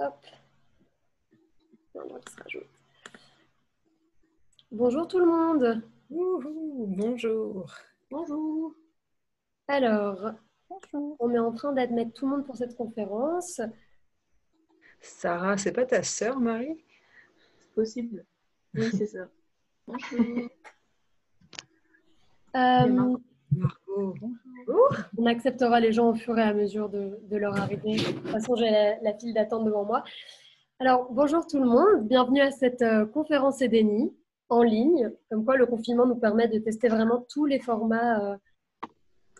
Hop. Bonjour tout le monde. bonjour. Bonjour. Alors, on est en train d'admettre tout le monde pour cette conférence. Sarah, c'est pas ta sœur, Marie? C'est possible. Oui, c'est ça. Bonjour. Euh, on acceptera les gens au fur et à mesure de, leur arrivée. De toute façon, j'ai la, file d'attente devant moi. Alors, bonjour tout le monde. Bienvenue à cette euh, conférence EDENI en ligne. Comme quoi, le confinement nous permet de tester vraiment tous les formats euh,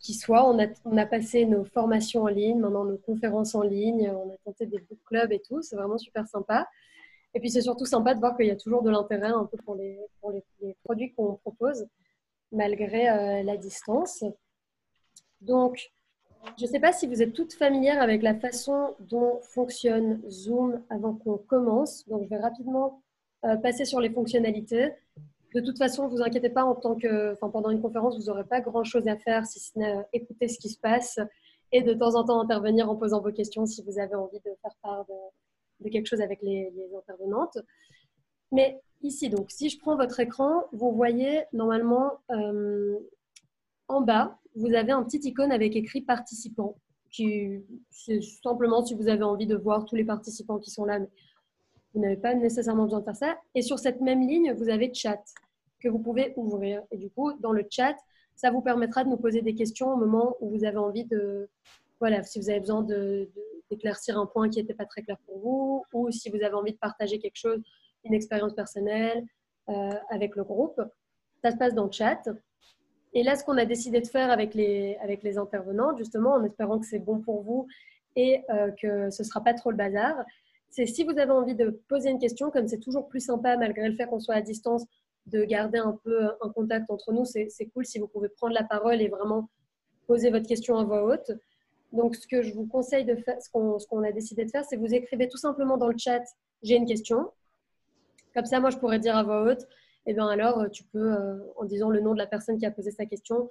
qui soient. On a, passé nos formations en ligne, maintenant nos conférences en ligne. On a tenté des book clubs et tout. C'est vraiment super sympa. Et puis, c'est surtout sympa de voir qu'il y a toujours de l'intérêt un peu pour les produits qu'on propose malgré euh, la distance. Donc, je ne sais pas si vous êtes toutes familières avec la façon dont fonctionne Zoom avant qu'on commence. Donc, je vais rapidement euh, passer sur les fonctionnalités. De toute façon, vous inquiétez pas, en tant que, pendant une conférence, vous n'aurez pas grand-chose à faire si ce n'est euh, écouter ce qui se passe et de temps en temps intervenir en posant vos questions si vous avez envie de faire part de, quelque chose avec les, les intervenantes. Mais ici, donc, si je prends votre écran, vous voyez normalement euh, en bas, vous avez un petit icône avec écrit participants. Qui, c'est simplement si vous avez envie de voir tous les participants qui sont là, mais vous n'avez pas nécessairement besoin de faire ça. Et sur cette même ligne, vous avez chat que vous pouvez ouvrir. Et du coup, dans le chat, ça vous permettra de nous poser des questions au moment où vous avez envie de, voilà, si vous avez besoin d'éclaircir un point qui n'était pas très clair pour vous, ou si vous avez envie de partager quelque chose une expérience personnelle euh, avec le groupe. Ça se passe dans le chat. Et là, ce qu'on a décidé de faire avec les, avec les intervenants, justement, en espérant que c'est bon pour vous et euh, que ce ne sera pas trop le bazar, c'est si vous avez envie de poser une question, comme c'est toujours plus sympa, malgré le fait qu'on soit à distance, de garder un peu un contact entre nous, c'est cool si vous pouvez prendre la parole et vraiment poser votre question à voix haute. Donc, ce que je vous conseille de faire, ce qu'on a décidé de faire, c'est vous écrivez tout simplement dans le chat j'ai une question. Comme ça, moi, je pourrais dire à voix haute, et eh bien alors, euh, tu peux, euh, en disant le nom de la personne qui a posé sa question,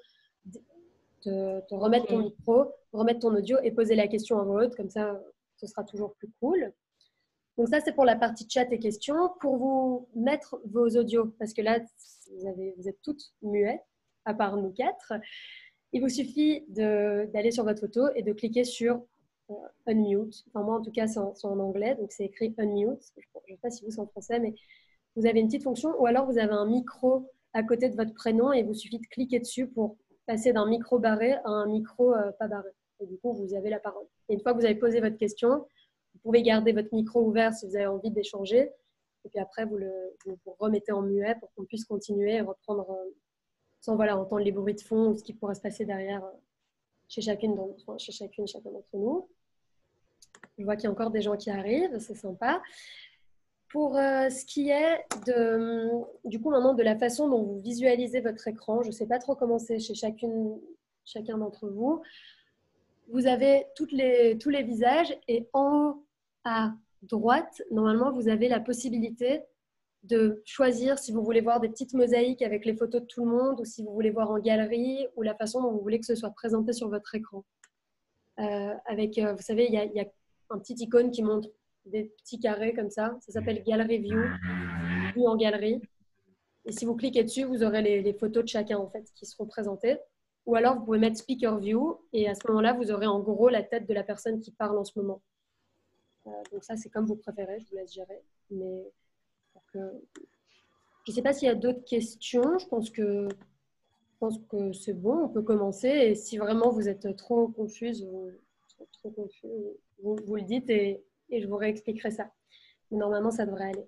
te, remettre ton micro, remettre ton audio et poser la question à voix haute. Comme ça, ce sera toujours plus cool. Donc ça, c'est pour la partie chat et questions. Pour vous mettre vos audios, parce que là, vous, avez, vous êtes toutes muettes, à part nous quatre, il vous suffit d'aller sur votre photo et de cliquer sur unmute. Enfin, moi, en tout cas, c'est en, anglais, donc c'est écrit unmute. Je ne sais pas si vous, c'est en français, mais vous avez une petite fonction, ou alors vous avez un micro à côté de votre prénom et il vous suffit de cliquer dessus pour passer d'un micro barré à un micro euh, pas barré. Et du coup, vous avez la parole. Et une fois que vous avez posé votre question, vous pouvez garder votre micro ouvert si vous avez envie d'échanger. Et puis après, vous le remettez en muet pour qu'on puisse continuer et reprendre euh, sans voilà, entendre les bruits de fond ou ce qui pourrait se passer derrière chez chacune, chez chacun d'entre nous. Je vois qu'il y a encore des gens qui arrivent, c'est sympa. Pour euh, ce qui est de, du coup maintenant de la façon dont vous visualisez votre écran, je ne sais pas trop comment c'est chez chacune, chacun d'entre vous. Vous avez toutes les, tous les visages et en haut à droite, normalement, vous avez la possibilité de choisir si vous voulez voir des petites mosaïques avec les photos de tout le monde ou si vous voulez voir en galerie ou la façon dont vous voulez que ce soit présenté sur votre écran. Euh, avec, euh, vous savez, il y, a un petit icône qui montre des petits carrés comme ça. Ça s'appelle Gallery View, vue en galerie. Et si vous cliquez dessus, vous aurez les, photos de chacun en fait qui seront présentées. Ou alors vous pouvez mettre Speaker View et à ce moment-là, vous aurez en gros la tête de la personne qui parle en ce moment. Euh, donc ça, c'est comme vous préférez, je vous laisse gérer. Mais je ne sais pas s'il y a d'autres questions. Je pense que c'est bon, on peut commencer. Et si vraiment vous êtes trop confuse, vous, le dites et, et, je vous réexpliquerai ça. Mais normalement, ça devrait aller.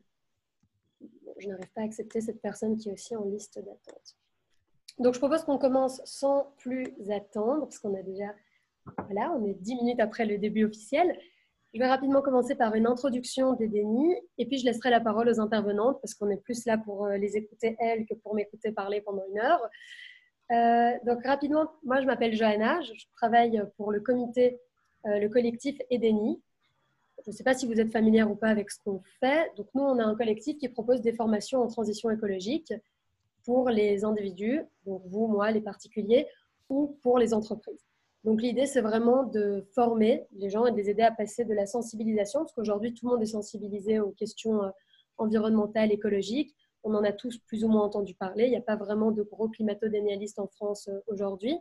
je n'arrive pas à accepter cette personne qui est aussi en liste d'attente. Donc, je propose qu'on commence sans plus attendre, parce qu'on a déjà, voilà, on est 10 minutes après le début officiel. Je vais rapidement commencer par une introduction des dénis et puis je laisserai la parole aux intervenantes parce qu'on est plus là pour euh, les écouter elles que pour m'écouter parler pendant une heure. Euh, donc rapidement, moi je m'appelle Johanna, je, travaille pour le comité, euh, le collectif EDENI. Je ne sais pas si vous êtes familière ou pas avec ce qu'on fait. Donc nous, on a un collectif qui propose des formations en transition écologique pour les individus, donc vous, moi, les particuliers, ou pour les entreprises. Donc l'idée, c'est vraiment de former les gens et de les aider à passer de la sensibilisation, parce qu'aujourd'hui, tout le monde est sensibilisé aux questions euh, environnementales, écologiques. On en a tous plus ou moins entendu parler. Il n'y a pas vraiment de gros climato-dénialistes en France euh, aujourd'hui.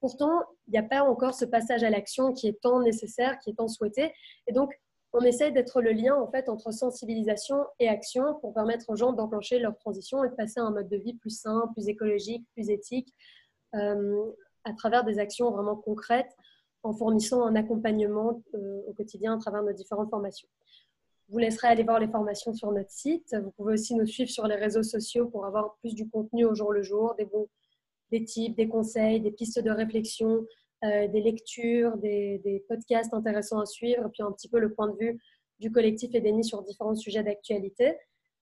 Pourtant, il n'y a pas encore ce passage à l'action qui est tant nécessaire, qui est tant souhaité. Et donc, on essaye d'être le lien en fait entre sensibilisation et action pour permettre aux gens d'enclencher leur transition et de passer à un mode de vie plus sain, plus écologique, plus éthique, euh, à travers des actions vraiment concrètes, en fournissant un accompagnement euh, au quotidien à travers nos différentes formations. Je vous laisserai aller voir les formations sur notre site. Vous pouvez aussi nous suivre sur les réseaux sociaux pour avoir plus du contenu au jour le jour, des, bons, des tips, des conseils, des pistes de réflexion, euh, des lectures, des, podcasts intéressants à suivre, et puis un petit peu le point de vue du collectif Edeni sur différents sujets d'actualité,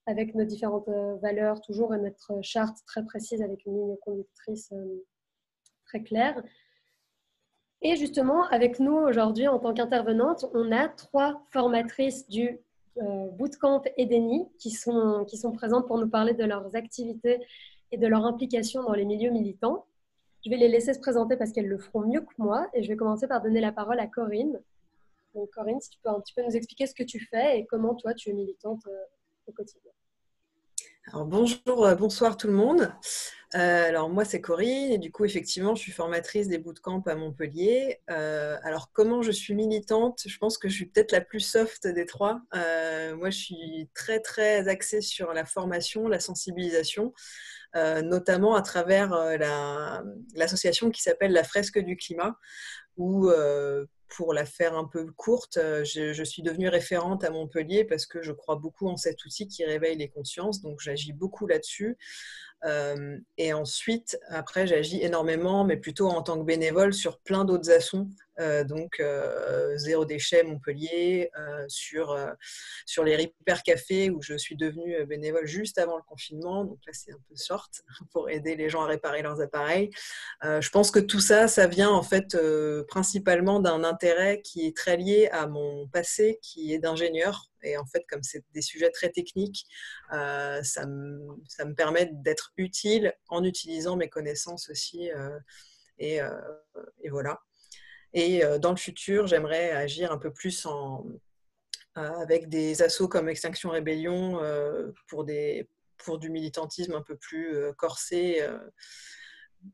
avec nos différentes euh, valeurs toujours et notre charte très précise avec une ligne conductrice très claire. Et justement, avec nous aujourd'hui en tant qu'intervenante, on a trois formatrices du Bootcamp Edeni qui sont, qui sont présentes pour nous parler de leurs activités et de leur implication dans les milieux militants. Je vais les laisser se présenter parce qu'elles le feront mieux que moi et je vais commencer par donner la parole à Corinne. Corinne, si tu peux un petit peu nous expliquer ce que tu fais et comment toi tu es militante euh, au quotidien. Alors bonjour, euh, bonsoir tout le monde. Euh, alors moi c'est Corinne et du coup effectivement je suis formatrice des bootcamps à Montpellier. alors comment je suis militante? Je pense que je suis peut-être la plus soft des trois. moi je suis très très axée sur la formation, la sensibilisation. Euh, notamment à travers euh, l'association qui s'appelle la Fresque du Climat, où euh, pour la faire un peu courte, je, suis devenue référente à Montpellier parce que je crois beaucoup en cet outil qui réveille les consciences, donc j'agis beaucoup là-dessus. Et ensuite, après, j'agis énormément, mais plutôt en tant que bénévole sur plein d'autres actions euh, donc euh, zéro déchet Montpellier, euh, sur, sur les Ripper Café où je suis devenue bénévole juste avant le confinement. Donc là, c'est un peu short pour aider les gens à réparer leurs appareils. je pense que tout ça, ça vient en fait principalement d'un intérêt qui est très lié à mon passé qui est d'ingénieur. Et en fait, comme c'est des sujets très techniques, ça, me, ça, me, permet d'être utile en utilisant mes connaissances aussi. et, et, voilà. Et euh, dans le futur, j'aimerais agir un peu plus en, euh, avec des assauts comme Extinction Rébellion euh, pour, pour du militantisme un peu plus corsé,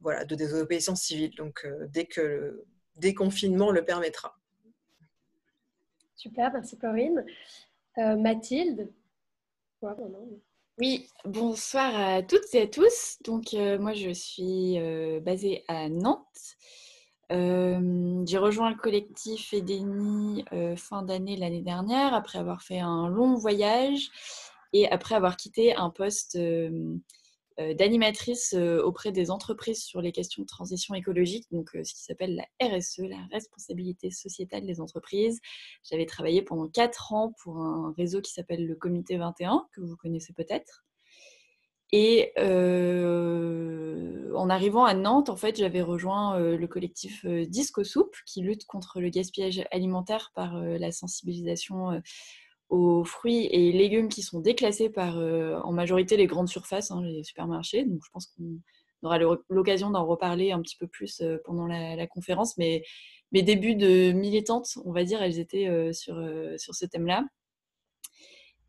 voilà, de désobéissance civile. Donc, dès que le déconfinement le permettra. Super, merci Corinne. Mathilde Oui, bonsoir à toutes et à tous. Donc, moi, je suis basée à Nantes. Euh, j'ai rejoint le collectif Edeni euh, fin d'année l'année dernière, après avoir fait un long voyage et après avoir quitté un poste euh, d'animatrice auprès des entreprises sur les questions de transition écologique, donc ce qui s'appelle la RSE, la responsabilité sociétale des entreprises. J'avais travaillé pendant quatre ans pour un réseau qui s'appelle le Comité 21, que vous connaissez peut-être. Et euh, en arrivant à Nantes, en fait, j'avais rejoint euh, le collectif euh, Disco Soupe qui lutte contre le gaspillage alimentaire par la sensibilisation aux fruits et légumes qui sont déclassés par en majorité les grandes surfaces, hein, les supermarchés. Donc je pense qu'on aura l'occasion d'en reparler un petit peu plus pendant la, conférence. Mais mes débuts de militante, on va dire, elles étaient sur, sur ce thème-là.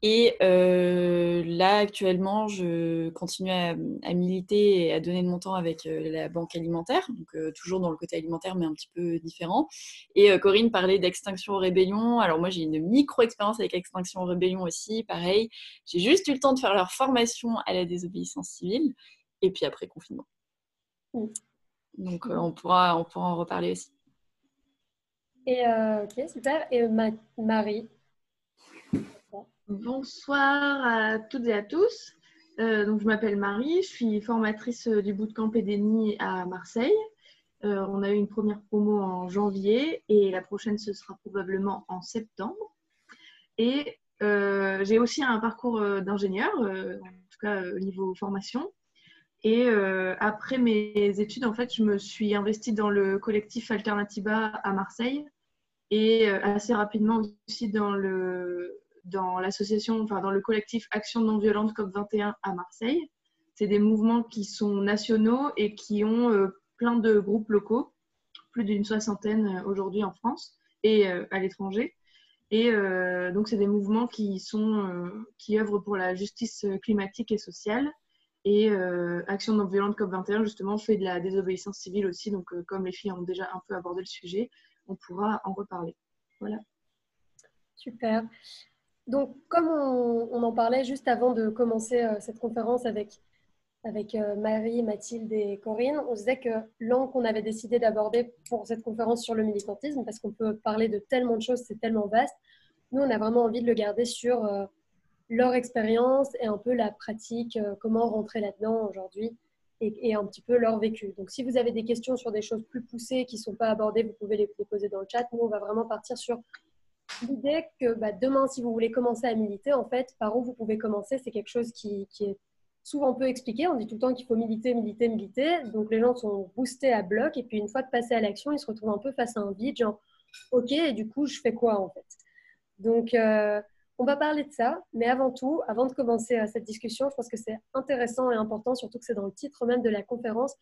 Et euh, là, actuellement, je continue à, militer et à donner de mon temps avec euh, la banque alimentaire, donc euh, toujours dans le côté alimentaire, mais un petit peu différent. Et Corinne parlait d'Extinction Rébellion. Alors moi, j'ai une micro-expérience avec Extinction Rébellion aussi, pareil. J'ai juste eu le temps de faire leur formation à la désobéissance civile, et puis après confinement. Mmh. Donc on, pourra, on pourra en reparler aussi. Et ok, super. Et Marie? Bonsoir à toutes et à tous. Euh, je m'appelle Marie, je suis formatrice euh, du bootcamp Edeni à Marseille. Euh, on a eu une première promo en janvier et la prochaine ce sera probablement en septembre. Et j'ai aussi un parcours d'ingénieur, en tout cas au niveau formation. Et après mes études, en fait, je me suis investie dans le collectif Alternativa à Marseille et assez rapidement aussi dans le dans l'association, enfin dans le collectif Action non violente COP21 à Marseille. C'est des mouvements qui sont nationaux et qui ont euh, plein de groupes locaux plus d'une soixantaine aujourd'hui en France et à l'étranger. Et donc, c'est des mouvements qui, sont, qui œuvrent pour la justice climatique et sociale. Et Action non violente COP21, justement, fait de la désobéissance civile aussi. Donc, comme les filles ont déjà un peu abordé le sujet, on pourra en reparler. Voilà. Super. Donc, comme on, en parlait juste avant de commencer euh, cette conférence avec, avec euh, Marie, Mathilde et Corinne, on disait que l'angle qu'on avait décidé d'aborder pour cette conférence sur le militantisme, parce qu'on peut parler de tellement de choses, c'est tellement vaste, nous, on a vraiment envie de le garder sur euh, leur expérience et un peu la pratique, comment rentrer là-dedans aujourd'hui et, et, un petit peu leur vécu. Donc, si vous avez des questions sur des choses plus poussées qui ne sont pas abordées, vous pouvez les, les poser dans le chat. Nous, on va vraiment partir sur l'idée que bah, demain, si vous voulez commencer à militer, en fait, par où vous pouvez commencer, c'est quelque chose qui, est souvent peu expliqué. On dit tout le temps qu'il faut militer, militer, militer. Donc les gens sont boostés à bloc. Et puis une fois de passer à l'action, ils se retrouvent un peu face à un vide, genre, OK, et du coup, je fais quoi en fait? Donc, euh, on va parler de ça. Mais avant tout, avant de commencer euh, cette discussion, je pense que c'est intéressant et important, surtout que c'est dans le titre même de la conférence,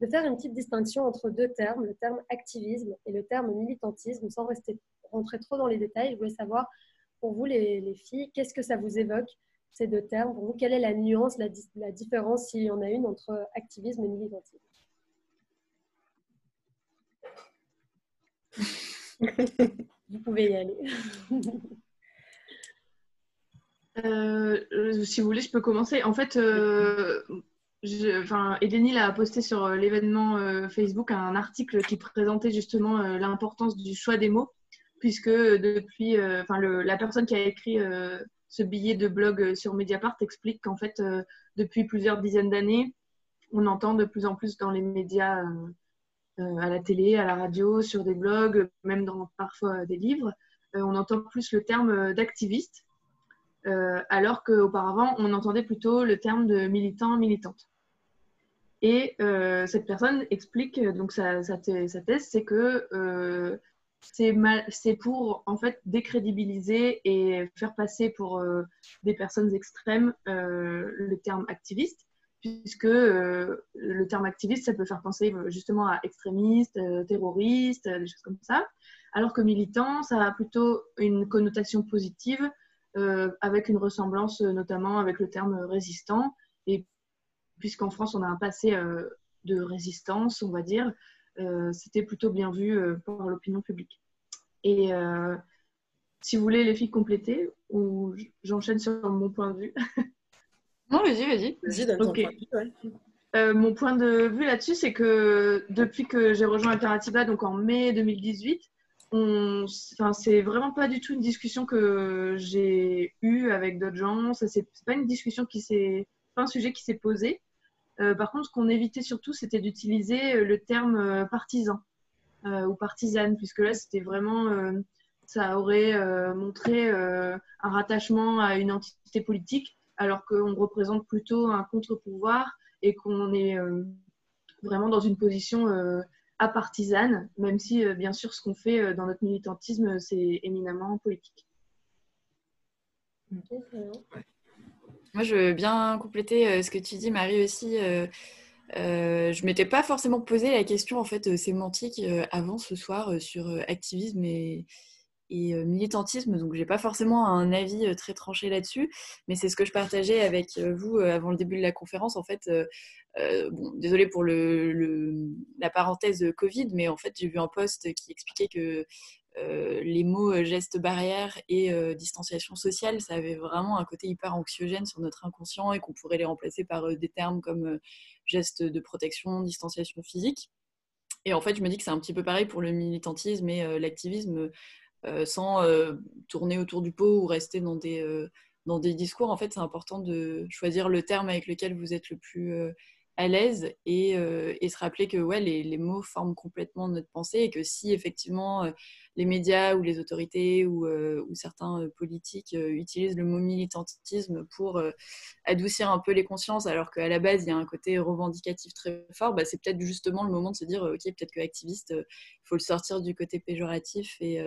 de faire une petite distinction entre deux termes, le terme activisme et le terme militantisme, sans rester rentrer trop dans les détails. Je voulais savoir, pour vous, les, filles, qu'est-ce que ça vous évoque, ces deux termes? Pour vous, quelle est la nuance, la, la différence, s'il y en a une, entre activisme et militantisme? Vous pouvez y aller. Euh, si vous voulez, je peux commencer. En fait, euh, a posté sur euh, l'événement euh, Facebook un article qui présentait justement l'importance du choix des mots puisque depuis, euh, enfin, la personne qui a écrit euh, ce billet de blog sur Mediapart explique qu'en fait, euh, depuis plusieurs dizaines d'années, on entend de plus en plus dans les médias, à la télé, à la radio, sur des blogs, même dans parfois des livres, on entend plus le terme d'activiste, alors qu'auparavant, on entendait plutôt le terme de militant, militante. Et cette personne explique, donc sa thèse, c'est que c'est pour en fait décrédibiliser et faire passer pour euh, des personnes extrêmes euh, le terme activiste, puisque euh, le terme activiste, ça peut faire penser justement à extrémiste, terroriste, des choses comme ça, alors que militant, ça a plutôt une connotation positive, avec une ressemblance notamment avec le terme résistant, et puisqu'en France, on a un passé de résistance, on va dire, c'était plutôt bien vu euh, par l'opinion publique. Et euh, si vous voulez les filles compléter, ou j'enchaîne sur mon point de vue. non, vas-y, vas-y. Vas-y, mon point de vue là-dessus, c'est que depuis que j'ai rejoint Alternativa, donc en mai 2018, on... enfin, c'est vraiment pas du tout une discussion que j'ai eue avec d'autres gens. Ce c'est pas une discussion qui s'est, pas un sujet qui s'est posé. Euh, par contre, ce qu'on évitait surtout, c'était d'utiliser euh, le terme euh, partisan ou partisane, puisque là, c'était vraiment, ça aurait montré un rattachement à une entité politique, alors qu'on représente plutôt un contre-pouvoir et qu'on est vraiment dans une position apartisane, même si, bien sûr, ce qu'on fait dans notre militantisme, c'est éminemment politique. Moi, je veux bien compléter euh, ce que tu dis, Marie, aussi. Euh, euh, je ne m'étais pas forcément posé la question en fait sémantique avant ce soir sur activisme et, militantisme, donc j'ai pas forcément un avis très tranché là-dessus, mais c'est ce que je partageais avec vous avant le début de la conférence. En fait, bon, pour le, la parenthèse Covid, mais en fait j'ai vu un post qui expliquait que euh, les mots euh, gestes barrières et euh, distanciation sociale, ça avait vraiment un côté hyper anxiogène sur notre inconscient et qu'on pourrait les remplacer par des termes comme gestes de protection, distanciation physique. Et en fait, je me dis que c'est un petit peu pareil pour le militantisme et l'activisme, sans tourner autour du pot ou rester dans des, dans des discours. En fait, c'est important de choisir le terme avec lequel vous êtes le plus à l'aise et, se rappeler que ouais, les, mots forment complètement notre pensée et que si effectivement les médias ou les autorités ou, euh, certains euh, politiques euh, utilisent le mot militantisme pour adoucir un peu les consciences, alors qu'à la base, il y a un côté revendicatif très fort, bah, c'est peut-être justement le moment de se dire, ok, peut-être que activiste, il faut le sortir du côté péjoratif et,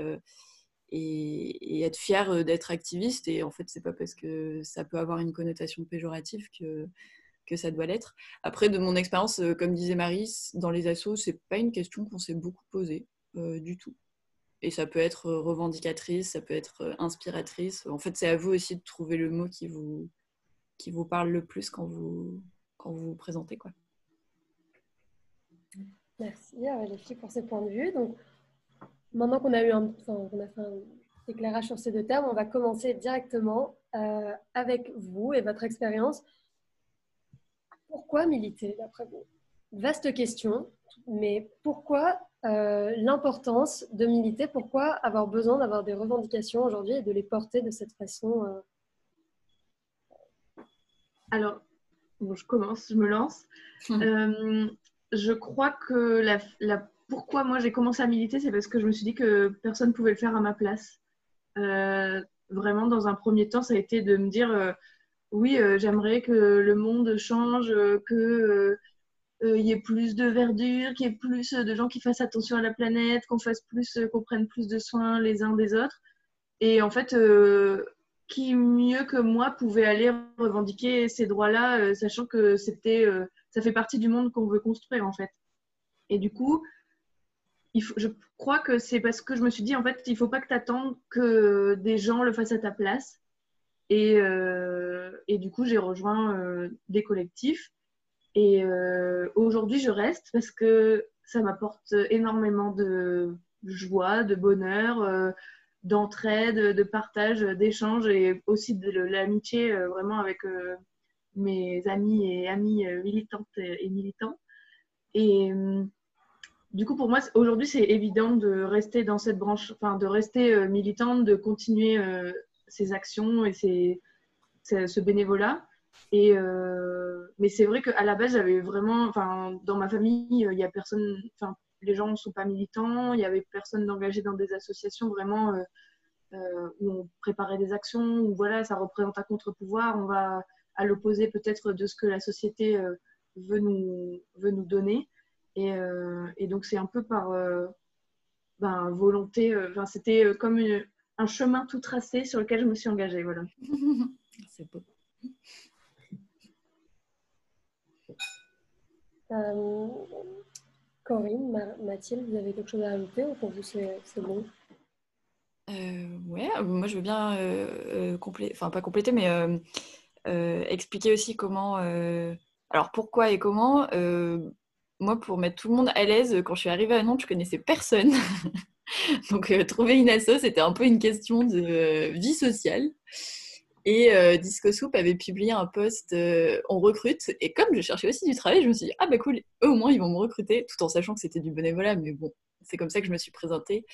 et, être fier d'être activiste. Et en fait, c'est pas parce que ça peut avoir une connotation péjorative que, que ça doit l'être. Après, de mon expérience, comme disait Marie, dans les assos, c'est pas une question qu'on s'est beaucoup posée du tout. Et ça peut être revendicatrice, ça peut être inspiratrice. En fait, c'est à vous aussi de trouver le mot qui vous, qui vous parle le plus quand vous, quand vous vous présentez. Quoi. Merci les pour ces points de vue. Donc, maintenant qu'on a on a fait un éclairage sur ces deux termes, on va commencer directement euh, avec vous et votre expérience. Pourquoi militer d'après vous? Vaste question, mais pourquoi euh, l'importance de militer? Pourquoi avoir besoin d'avoir des revendications aujourd'hui et de les porter de cette façon euh? Alors, bon, je commence, je me lance. Hum. je crois que la, la pourquoi moi j'ai commencé à militer, c'est parce que je me suis dit que personne ne pouvait le faire à ma place. Euh, vraiment, dans un premier temps, ça a été de me dire euh, oui, euh, j'aimerais que le monde change, que il y ait plus de verdure, qu'il y ait plus de gens qui fassent attention à la planète, qu'on fasse plus, qu'on prenne plus de soins les uns des autres. Et en fait, qui mieux que moi pouvait aller revendiquer ces droits-là, sachant que c'était, ça fait partie du monde qu'on veut construire en fait. Et du coup, je crois que c'est parce que je me suis dit, en fait, il ne faut pas que tu que des gens le fassent à ta place. Et, euh, et du coup, j'ai rejoint euh, des collectifs. Et euh, aujourd'hui, je reste parce que ça m'apporte énormément de joie, de bonheur, d'entraide, de partage, d'échange et aussi de l'amitié vraiment avec mes amis et amis militantes et militants. Et du coup, pour moi, aujourd'hui, c'est évident de rester dans cette branche, enfin, de rester militante, de continuer ces actions et ce bénévolat. Et, euh, mais c'est vrai qu'à la base, j'avais vraiment, dans ma famille, il y a personne, les gens ne sont pas militants, il y avait personne d'engagé dans des associations vraiment où on préparait des actions, où voilà, ça représente un contre-pouvoir, on va à l'opposé peut-être de ce que la société veut, nous, veut nous donner. Euh, et, donc, c'est un peu par euh, ben, volonté. Euh, c'était comme un chemin tout tracé sur lequel je me suis engagée. Voilà. c'est beau. Corinne, Mathilde, vous avez quelque chose à ajouter ou pour vous c'est bon? Ouais, moi je veux bien compléter, enfin pas compléter, mais expliquer aussi comment. alors pourquoi et comment moi, pour mettre tout le monde à l'aise, quand je suis arrivée à Nantes, je connaissais personne. Donc, euh, trouver une asso, c'était un peu une question de euh, vie sociale. Et euh, Disco Soup avait publié un post On recrute. Et comme je cherchais aussi du travail, je me suis dit Ah, bah cool, eux au moins ils vont me recruter, tout en sachant que c'était du bénévolat. Mais bon, c'est comme ça que je me suis présentée.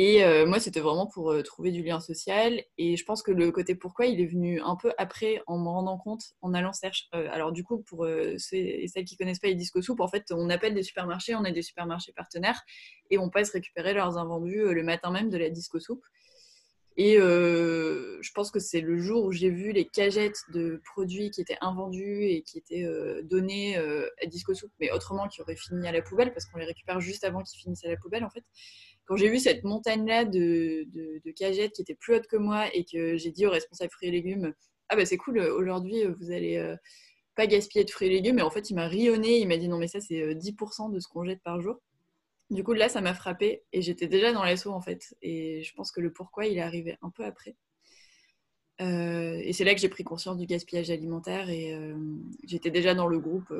Et euh, moi, c'était vraiment pour euh, trouver du lien social. Et je pense que le côté pourquoi, il est venu un peu après, en me rendant compte, en allant chercher. Euh, alors, du coup, pour ceux et celles qui connaissent pas les disco soup, en fait, on appelle des supermarchés, on a des supermarchés partenaires et on passe récupérer leurs invendus le matin même de la disco soup. Et je pense que c'est le jour où j'ai vu les cagettes de produits qui étaient invendus et qui étaient donnés à Disco Soup, mais autrement qui auraient fini à la poubelle parce qu'on les récupère juste avant qu'ils finissent à la poubelle en fait quand j'ai vu cette montagne-là de, cagettes qui était plus haute que moi et que j'ai dit au responsable fruits et légumes, ah bah c'est cool, aujourd'hui vous allez euh, pas gaspiller de fruits et légumes, mais en fait il m'a rionné, il m'a dit non mais ça c'est 10% euh, de ce qu'on jette par jour. Du coup là ça m'a frappé et j'étais déjà dans l'assaut en fait et je pense que le pourquoi il est arrivé un peu après. Euh, et c'est là que j'ai pris conscience du gaspillage alimentaire et j'étais déjà dans le groupe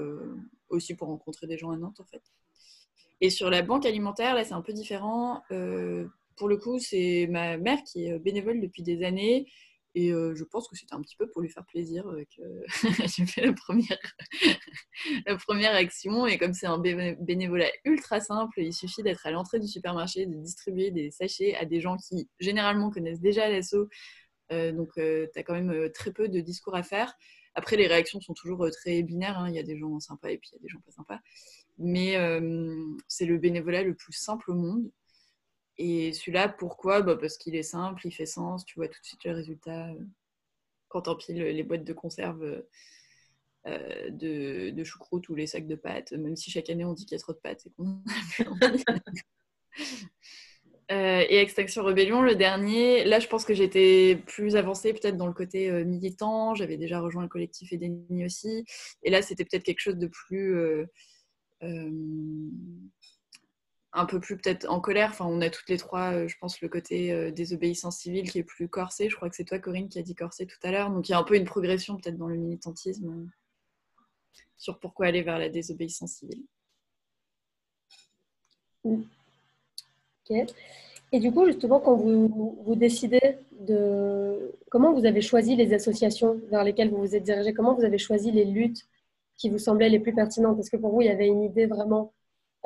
aussi pour rencontrer des gens à Nantes en fait. Et sur la banque alimentaire, là, c'est un peu différent. Euh, pour le coup, c'est ma mère qui est bénévole depuis des années. Et euh, je pense que c'était un petit peu pour lui faire plaisir que j'ai fait la première, la première action. Et comme c'est un bénévolat ultra simple, il suffit d'être à l'entrée du supermarché, de distribuer des sachets à des gens qui généralement connaissent déjà l'assaut. Euh, donc, tu as quand même très peu de discours à faire. Après, les réactions sont toujours très binaires. Hein. Il y a des gens sympas et puis il y a des gens pas sympas. Mais euh, c'est le bénévolat le plus simple au monde. Et celui-là, pourquoi? Bah Parce qu'il est simple, il fait sens, tu vois tout de suite le résultat euh, quand empiles les boîtes de conserve euh, de, de choucroute ou les sacs de pâtes, même si chaque année on dit qu'il y a trop de pâtes et qu'on Euh, et Extinction Rebellion, le dernier, là je pense que j'étais plus avancée peut-être dans le côté euh, militant, j'avais déjà rejoint le collectif Edeni aussi, et là c'était peut-être quelque chose de plus... Euh, un peu plus peut-être en colère, enfin on a toutes les trois, je pense, le côté désobéissance civile qui est plus corsé, je crois que c'est toi Corinne qui a dit corsé tout à l'heure, donc il y a un peu une progression peut-être dans le militantisme sur pourquoi aller vers la désobéissance civile. Et du coup, justement, quand vous, vous, décidez de... Comment vous avez choisi les associations vers lesquelles vous vous êtes dirigé? Comment vous avez choisi les luttes qui vous semblaient les plus pertinentes? Est-ce que pour vous, il y avait une idée vraiment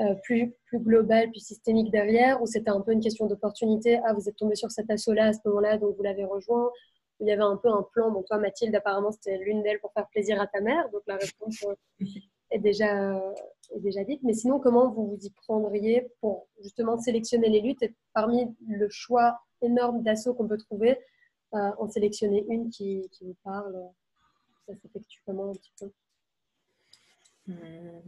euh, plus, plus globale, plus systémique derrière Ou c'était un peu une question d'opportunité? Ah, vous êtes tombé sur cet assaut-là à ce moment-là, donc vous l'avez rejoint. Il y avait un peu un plan. Bon, toi, Mathilde, apparemment, c'était l'une d'elles pour faire plaisir à ta mère. Donc, la réponse euh, est déjà, est déjà dite. Mais sinon, comment vous vous y prendriez pour justement sélectionner les luttes? Et parmi le choix énorme d'assauts qu'on peut trouver, euh, en sélectionner une qui, qui vous parle Ça s'effectue comment un petit peu? Hmm.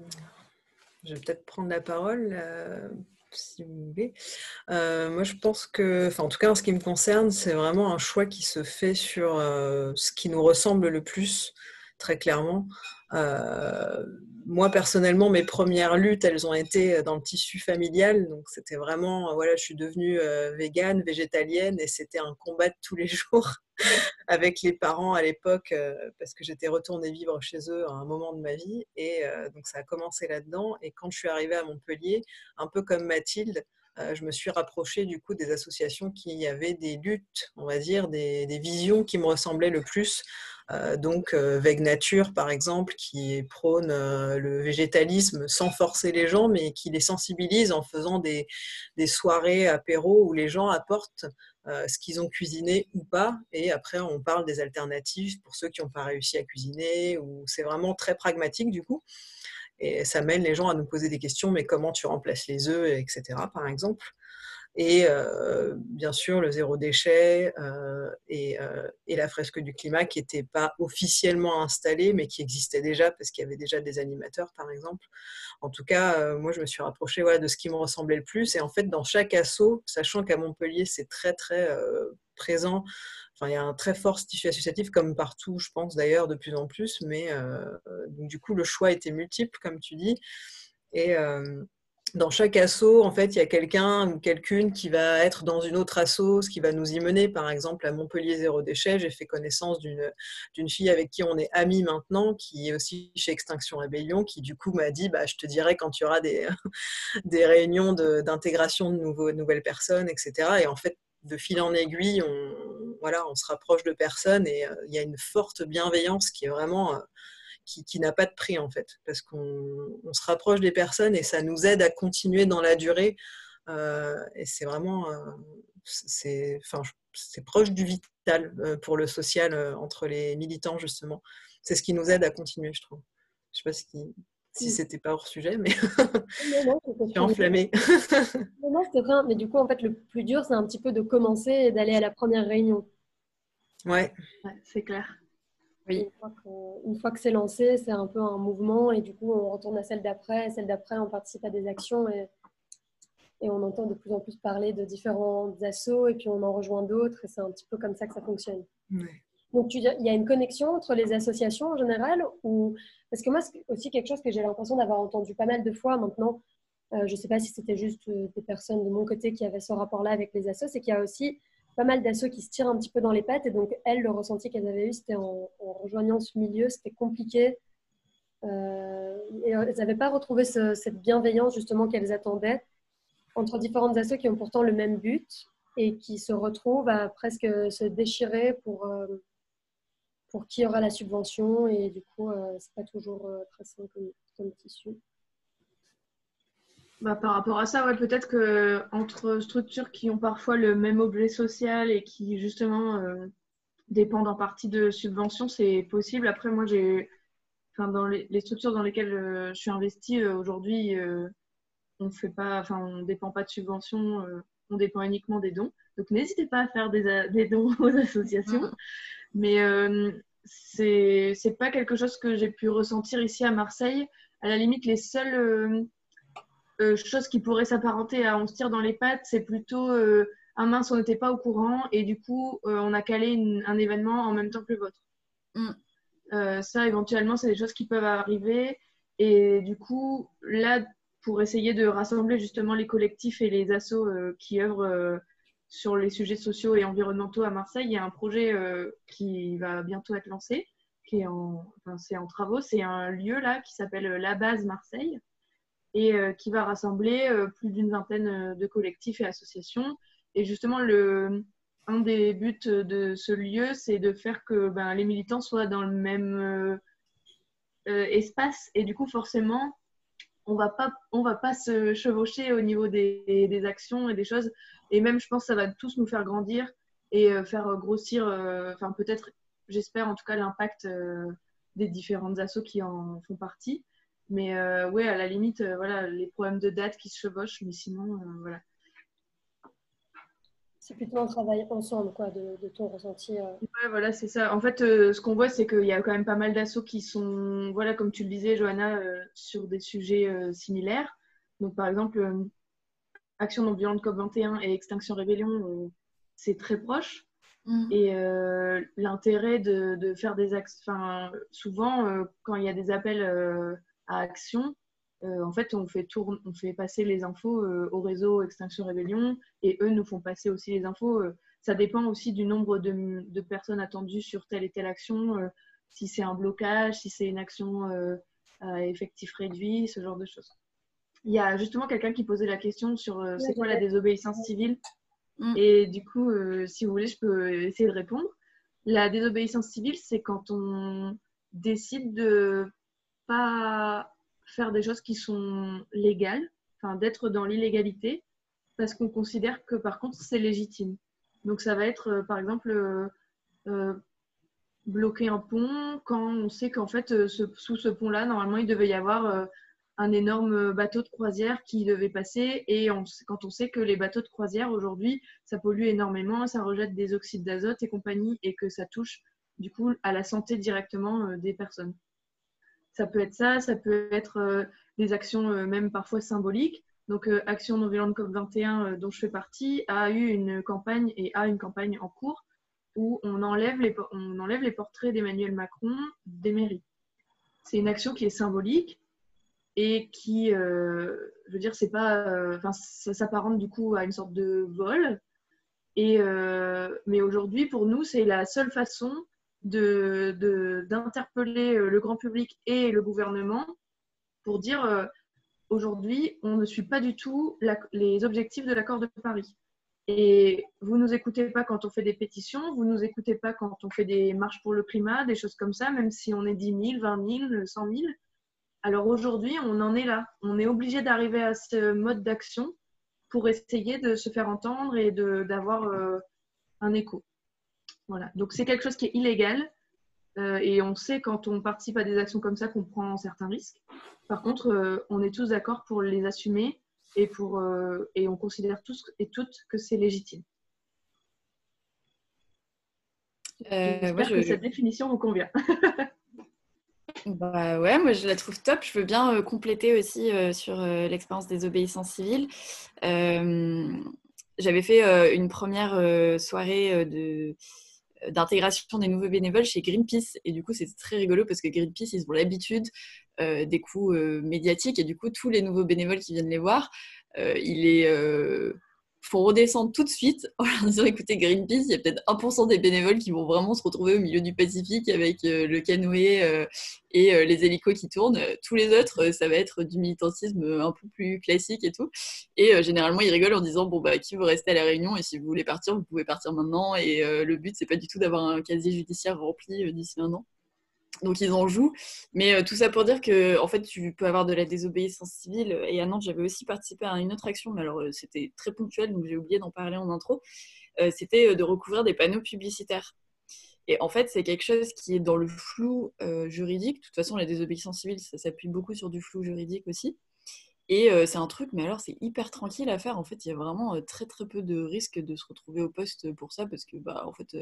Je vais peut-être prendre la parole. Euh, si vous voulez. Euh, moi, je pense que, enfin, en tout cas, en ce qui me concerne, c'est vraiment un choix qui se fait sur ce qui nous ressemble le plus, très clairement. Euh, moi, personnellement, mes premières luttes, elles ont été dans le tissu familial. Donc, c'était vraiment, voilà, je suis devenue végane, végétalienne, et c'était un combat de tous les jours avec les parents à l'époque, parce que j'étais retournée vivre chez eux à un moment de ma vie. Et donc, ça a commencé là-dedans. Et quand je suis arrivée à Montpellier, un peu comme Mathilde, je me suis rapprochée du coup des associations qui avaient des luttes, on va dire, des, des visions qui me ressemblaient le plus. Euh, donc euh, Veg Nature, par exemple, qui prône euh, le végétalisme sans forcer les gens, mais qui les sensibilise en faisant des, soirées apéro où les gens apportent ce qu'ils ont cuisiné ou pas. Et après, on parle des alternatives pour ceux qui n'ont pas réussi à cuisiner. Ou c'est vraiment très pragmatique du coup. Et ça mène les gens à nous poser des questions, mais comment tu remplaces les œufs, etc. Par exemple et euh, bien sûr le zéro déchet euh, et, euh, et, la fresque du climat qui n'était pas officiellement installée mais qui existait déjà parce qu'il y avait déjà des animateurs par exemple. En tout cas, moi je me suis rapprochée voilà, de ce qui me ressemblait le plus et en fait dans chaque assaut, sachant qu'à Montpellier c'est très très présent, enfin il y a un très fort tissu associatif comme partout je pense d'ailleurs de plus en plus, mais du coup le choix était multiple comme tu dis et dans chaque assaut, en fait, il y a quelqu'un ou quelqu'une qui va être dans une autre assaut, ce qui va nous y mener. Par exemple, à Montpellier Zéro Déchet, j'ai fait connaissance d'une fille avec qui on est amis maintenant, qui est aussi chez Extinction Rébellion, qui du coup m'a dit bah, Je te dirai quand il y aura des, des réunions d'intégration de, nouvelles personnes, etc. Et en fait, de fil en aiguille, on, voilà, on se rapproche de personnes et euh, il y a une forte bienveillance qui est vraiment. Euh, qui, n'a pas de prix en fait, parce qu'on se rapproche des personnes et ça nous aide à continuer dans la durée. Euh, et c'est vraiment, euh, c'est, enfin, c'est proche du vital euh, pour le social entre les militants justement. C'est ce qui nous aide à continuer, je trouve. Je sais pas si, si c'était pas hors sujet, mais je suis enflammée. non, c'était vrai. Mais du coup, en fait, le plus dur, c'est un petit peu de commencer et d'aller à la première réunion. Ouais. ouais c'est clair. Oui. Une fois, que, c'est lancé, c'est un peu un mouvement et du coup, on retourne à celle d'après. Celle d'après, on participe à des actions et, et, on entend de plus en plus parler de différents assauts et puis on en rejoint d'autres et c'est un petit peu comme ça que ça fonctionne. Donc, il y a une connexion entre les associations en général ou... Parce que moi, c'est aussi quelque chose que j'ai l'impression d'avoir entendu pas mal de fois maintenant. Euh, je ne sais pas si c'était juste euh, des personnes de mon côté qui avaient ce rapport-là avec les assos, c'est qu'il y a aussi pas mal d'assauts qui se tirent un petit peu dans les pattes. Et donc, elles, le ressenti qu'elles avaient eu, c'était en, rejoignant ce milieu, c'était compliqué. Euh, et elles n'avaient pas retrouvé cette bienveillance justement qu'elles attendaient entre différentes assos qui ont pourtant le même but et qui se retrouvent à presque se déchirer pour, euh, pour qui aura la subvention. Et du coup, euh, c'est pas toujours très simple comme tissu. Bah, par rapport à ça, ouais, peut-être que entre structures qui ont parfois le même objet social et qui justement euh, dépendent en partie de subventions, c'est possible. Après, moi, j'ai, enfin, dans les, structures dans lesquelles euh, je suis investie euh, aujourd'hui, on fait pas, enfin, on dépend pas de subventions, on dépend uniquement des dons. Donc, n'hésitez pas à faire des, des dons aux associations. Mais c'est, c'est pas quelque chose que j'ai pu ressentir ici à Marseille. À la limite, les seuls chose qui pourrait s'apparenter à on se tire dans les pattes, c'est plutôt un mince, on n'était pas au courant et du coup, on a calé un événement en même temps que le vôtre. Mm. ça, éventuellement, c'est des choses qui peuvent arriver. Et du coup, là, pour essayer de rassembler justement les collectifs et les assos qui œuvrent sur les sujets sociaux et environnementaux à Marseille, il y a un projet euh, qui va bientôt être lancé, qui est en, enfin, c'est en travaux. C'est un lieu là qui s'appelle La Base Marseille et euh, qui va rassembler euh, plus d'une vingtaine de collectifs et associations. Et justement, un des buts de ce lieu, c'est de faire que ben, les militants soient dans le même espace. Et du coup, forcément, on va pas on va pas se chevaucher au niveau des, actions et des choses et même je pense que ça va tous nous faire grandir et euh, faire grossir euh, enfin peut-être j'espère en tout cas l'impact euh, des différentes assos qui en font partie mais ouais à la limite voilà les problèmes de date qui se chevauchent mais sinon voilà c'est plutôt un travail ensemble, quoi, de, ton ressenti. Euh. Ouais, voilà, c'est ça. En fait, euh, ce qu'on voit, c'est qu'il y a quand même pas mal d'assauts qui sont, voilà, comme tu le disais, Johanna, euh, sur des sujets similaires. Donc, par exemple, Action non violente COP21 et Extinction Rébellion, c'est très proche. Mm. Et l'intérêt de, de, faire des actions, souvent, quand il y a des appels à action, euh, en fait, on fait, on fait passer les infos euh, au réseau Extinction Rébellion et eux nous font passer aussi les infos. Euh, ça dépend aussi du nombre de, personnes attendues sur telle et telle action, si c'est un blocage, si c'est une action à effectif réduit, ce genre de choses. Il y a justement quelqu'un qui posait la question sur c'est quoi la désobéissance civile? Mm. Et du coup, si vous voulez, je peux essayer de répondre. La désobéissance civile, c'est quand on décide de pas faire des choses qui sont légales, enfin d'être dans l'illégalité, parce qu'on considère que par contre c'est légitime. Donc ça va être euh, par exemple euh, euh, bloquer un pont quand on sait qu'en fait sous ce pont-là, normalement il devait y avoir un énorme bateau de croisière qui devait passer et quand on sait que les bateaux de croisière aujourd'hui ça pollue énormément, ça rejette des oxydes d'azote et compagnie et que ça touche du coup à la santé directement des personnes. Ça peut être ça, ça peut être euh, des actions euh, même parfois symboliques. Donc, euh, Action non violente COP21, dont je fais partie, a eu une campagne et a une campagne en cours où on enlève les, portraits d'Emmanuel Macron des mairies. C'est une action qui est symbolique et qui, je veux dire, c'est pas, enfin, ça s'apparente du coup à une sorte de vol. Et, mais aujourd'hui, pour nous, c'est la seule façon d'interpeller de, euh, le grand public et le gouvernement pour dire euh, aujourd'hui, on ne suit pas du tout les objectifs de l'accord de Paris. Et vous nous écoutez pas quand on fait des pétitions, vous nous écoutez pas quand on fait des marches pour le climat, des choses comme ça, même si on est 10 000, 20 000, 100 000. Alors aujourd'hui, on en est là. On est obligé d'arriver à ce mode d'action pour essayer de se faire entendre et d'avoir euh, un écho. Voilà. Donc c'est quelque chose qui est illégal euh, et on sait quand on participe à des actions comme ça qu'on prend certains risques. Par contre, euh, on est tous d'accord pour les assumer et, pour, euh, et on considère tous et toutes que c'est légitime. J'espère que cette définition vous convient. Bah ouais, moi je la trouve top. Je veux bien compléter aussi sur l'expérience des obéissances civiles. J'avais fait une première soirée de d'intégration des nouveaux bénévoles chez Greenpeace. Et du coup, c'est très rigolo parce que Greenpeace, ils ont l'habitude euh, des coûts euh, médiatiques. Et du coup, tous les nouveaux bénévoles qui viennent les voir, euh, ils les font redescendre tout de suite en leur disant écoutez, Greenpeace, il y a peut-être 1% des bénévoles qui vont vraiment se retrouver au milieu du Pacifique avec le canoë et les hélicos qui tournent. Tous les autres, ça va être du militantisme un peu plus classique et tout. Et généralement, ils rigolent en disant bon, bah, qui veut rester à la réunion et si vous voulez partir, vous pouvez partir maintenant. Et le but, c'est pas du tout d'avoir un casier judiciaire rempli d'ici un an. Donc ils en jouent. Mais tout ça pour dire que en fait, tu peux avoir de la désobéissance civile. Et à Nantes, j'avais aussi participé à une autre action, mais alors c'était très ponctuel, donc j'ai oublié d'en parler en intro. c'était de recouvrir des panneaux publicitaires. Et en fait, c'est quelque chose qui est dans le flou euh, juridique. De toute façon, la désobéissance civile, ça s'appuie beaucoup sur du flou juridique aussi. Et c'est un truc, mais alors c'est hyper tranquille à faire. En fait, il y a vraiment très très peu de risques de se retrouver au poste pour ça, parce que bah en fait,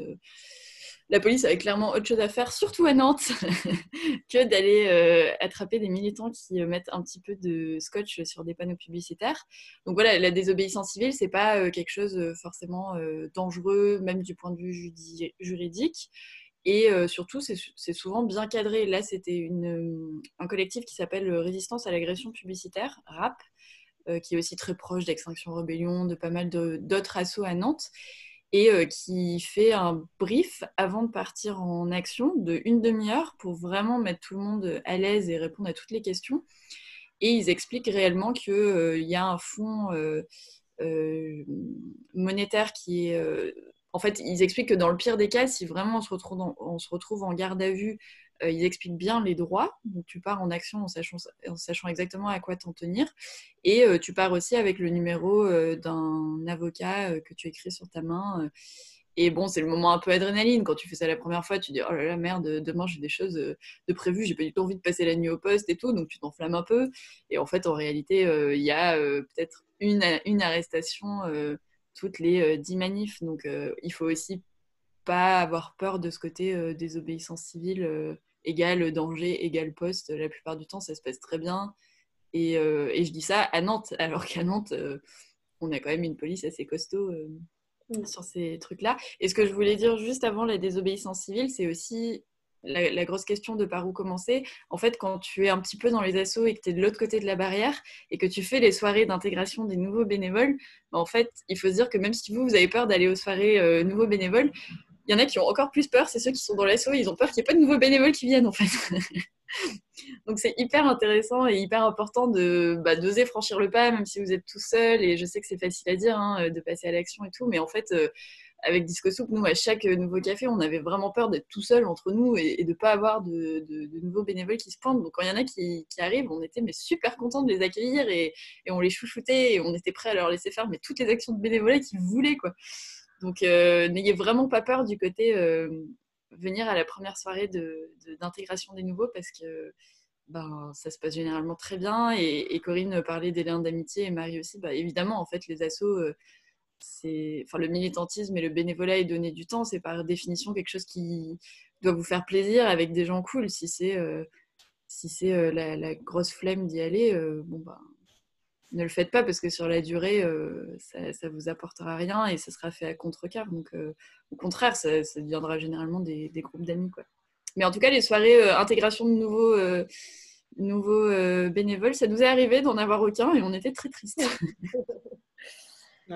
la police avait clairement autre chose à faire, surtout à Nantes, que d'aller attraper des militants qui mettent un petit peu de scotch sur des panneaux publicitaires. Donc voilà, la désobéissance civile, c'est pas quelque chose forcément dangereux, même du point de vue juridique. Et surtout, c'est souvent bien cadré. Là, c'était un collectif qui s'appelle Résistance à l'agression publicitaire, RAP, qui est aussi très proche d'Extinction Rebellion, de pas mal d'autres assauts à Nantes, et qui fait un brief avant de partir en action de une demi-heure pour vraiment mettre tout le monde à l'aise et répondre à toutes les questions. Et ils expliquent réellement qu'il y a un fonds monétaire qui est en fait, ils expliquent que dans le pire des cas, si vraiment on se retrouve, en garde à vue, euh, ils expliquent bien les droits. Donc, tu pars en action en sachant, en sachant exactement à quoi t'en tenir. Et euh, tu pars aussi avec le numéro euh, d'un avocat que tu écris sur ta main. Et bon, c'est le moment un peu adrénaline. Quand tu fais ça la première fois, tu dis Oh là là, merde, demain j'ai des choses de prévues, j'ai pas du tout envie de passer la nuit au poste et tout, donc tu t'enflammes un peu. Et en fait, en réalité, il y a peut-être une arrestation toutes les 10 euh, manifs. Donc euh, il faut aussi pas avoir peur de ce côté euh, désobéissance civile égale danger, égale poste. La plupart du temps, ça se passe très bien. Et, et je dis ça à Nantes, alors qu'à Nantes, on a quand même une police assez costaud sur ces trucs-là. Et ce que je voulais dire juste avant la désobéissance civile, c'est aussi la, grosse question de par où commencer. En fait, quand tu es un petit peu dans les assauts et que tu es de l'autre côté de la barrière et que tu fais les soirées d'intégration des nouveaux bénévoles, bah, en fait, il faut se dire que même si vous, vous avez peur d'aller aux soirées euh, nouveaux bénévoles, il y en a qui ont encore plus peur, c'est ceux qui sont dans l'assaut, ils ont peur qu'il n'y ait pas de nouveaux bénévoles qui viennent en fait. Donc c'est hyper intéressant et hyper important de bah, d'oser franchir le pas, même si vous êtes tout seul. Et je sais que c'est facile à dire hein, de passer à l'action et tout, mais en fait, euh, avec Disco Soup, nous, à chaque nouveau café, on avait vraiment peur d'être tout seul entre nous et, de ne pas avoir de, nouveaux bénévoles qui se pointent. Donc, quand il y en a qui, arrivent, on était mais super contents de les accueillir et, on les chouchoutait et on était prêts à leur laisser faire toutes les actions de bénévolat qu'ils voulaient. Quoi. Donc, euh, n'ayez vraiment pas peur du côté euh, venir à la première soirée d'intégration des nouveaux parce que ben, ça se passe généralement très bien. Et, Corinne parlait des liens d'amitié et Marie aussi. Bah, évidemment, en fait, les assos. Euh, enfin, le militantisme et le bénévolat et donner du temps, c'est par définition quelque chose qui doit vous faire plaisir avec des gens cool. Si c'est euh, si c'est euh, la, grosse flemme d'y aller, euh, bon bah, ne le faites pas parce que sur la durée, ça, ça vous apportera rien et ça sera fait à contre-cœur. Donc, au contraire, ça, deviendra généralement des, groupes d'amis. Mais en tout cas, les soirées intégration de nouveaux, nouveaux bénévoles, ça nous est arrivé d'en avoir aucun et on était très tristes.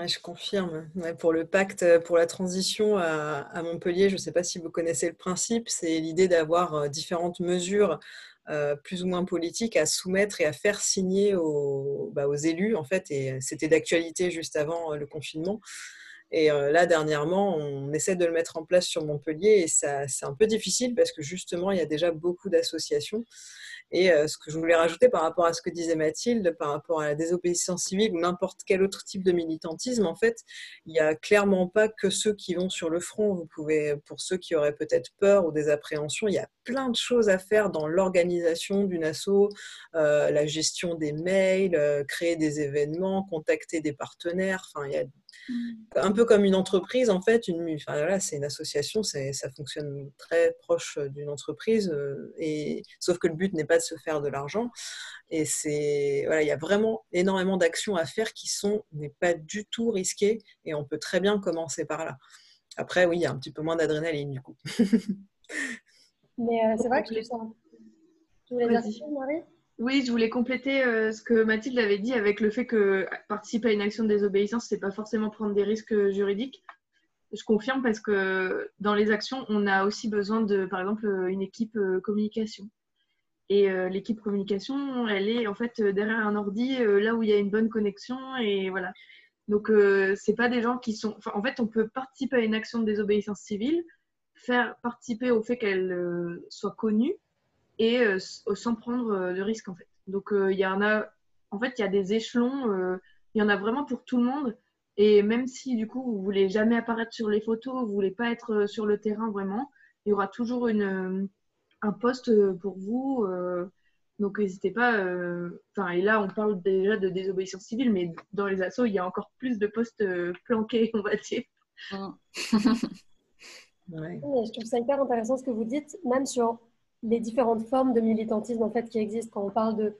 je confirme. pour le pacte euh, pour la transition à, Montpellier, je ne sais pas si vous connaissez le principe, c'est l'idée d'avoir euh, différentes mesures euh, plus ou moins politiques à soumettre et à faire signer aux, bah, élus, en fait, c'était d'actualité juste avant le confinement. Et là, dernièrement, on essaie de le mettre en place sur Montpellier et c'est un peu difficile parce que justement, il y a déjà beaucoup d'associations. Et euh, ce que je voulais rajouter par rapport à ce que disait Mathilde, par rapport à la désobéissance civile ou n'importe quel autre type de militantisme, en fait, il n'y a clairement pas que ceux qui vont sur le front. Vous pouvez, pour ceux qui auraient peut-être peur ou des appréhensions, il y a plein de choses à faire dans l'organisation d'une asso, euh, la gestion des mails, euh, créer des événements, contacter des partenaires. Enfin, il y a Mm. Un peu comme une entreprise, en fait, une, enfin, voilà, c'est une association, ça fonctionne très proche d'une entreprise, euh, et, sauf que le but n'est pas de se faire de l'argent. Et c'est, voilà, il y a vraiment énormément d'actions à faire qui sont n'est pas du tout risquées, et on peut très bien commencer par là. Après, oui, il y a un petit peu moins d'adrénaline du coup. Mais euh, c'est vrai que je sens. Tu voulais dire Marie? Oui, je voulais compléter euh, ce que Mathilde avait dit avec le fait que participer à une action de désobéissance, c'est pas forcément prendre des risques juridiques. Je confirme parce que dans les actions, on a aussi besoin de, par exemple, une équipe euh, communication. Et euh, l'équipe communication, elle est en fait derrière un ordi, là où il y a une bonne connexion, et voilà. Donc, c'est pas des gens qui sont. en fait, on peut participer à une action de désobéissance civile, faire participer au fait qu'elle soit connue, et euh, sans prendre euh, de risques en fait. Donc euh, il y en a, en fait, il y a des échelons, il y en a vraiment pour tout le monde. Et même si du coup vous voulez jamais apparaître sur les photos, vous voulez pas être sur le terrain vraiment, il y aura toujours une, un poste pour vous Donc n'hésitez pas. Enfin, et là, on parle déjà de désobéissance civile, mais dans les assos, il y a encore plus de postes planqués, on va dire. Je trouve ça hyper intéressant ce que vous dites, même sur les différentes formes de militantisme en fait qui existent. Quand on parle de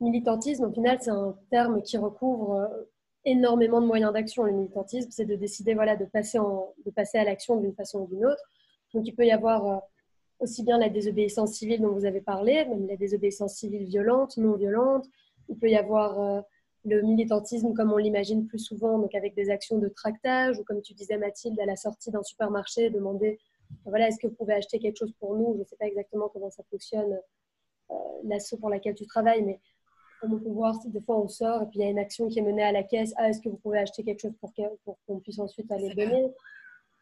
militantisme, au final, c'est un terme qui recouvre euh, énormément de moyens d'action. Le militantisme, c'est de décider voilà, de, passer de passer à l'action d'une façon ou d'une autre. Donc, il peut y avoir euh, aussi bien la désobéissance civile dont vous avez parlé, même la désobéissance civile violente, non violente. Il peut y avoir euh, le militantisme comme on l'imagine plus souvent, donc avec des actions de tractage, ou comme tu disais Mathilde, à la sortie d'un supermarché, demander, voilà, est-ce que vous pouvez acheter quelque chose pour nous? Je ne sais pas exactement comment ça fonctionne, euh, l'asso pour laquelle tu travailles, mais comme on peut voir, des fois on sort et puis il y a une action qui est menée à la caisse, ah, est-ce que vous pouvez acheter quelque chose pour qu'on puisse ensuite aller donner?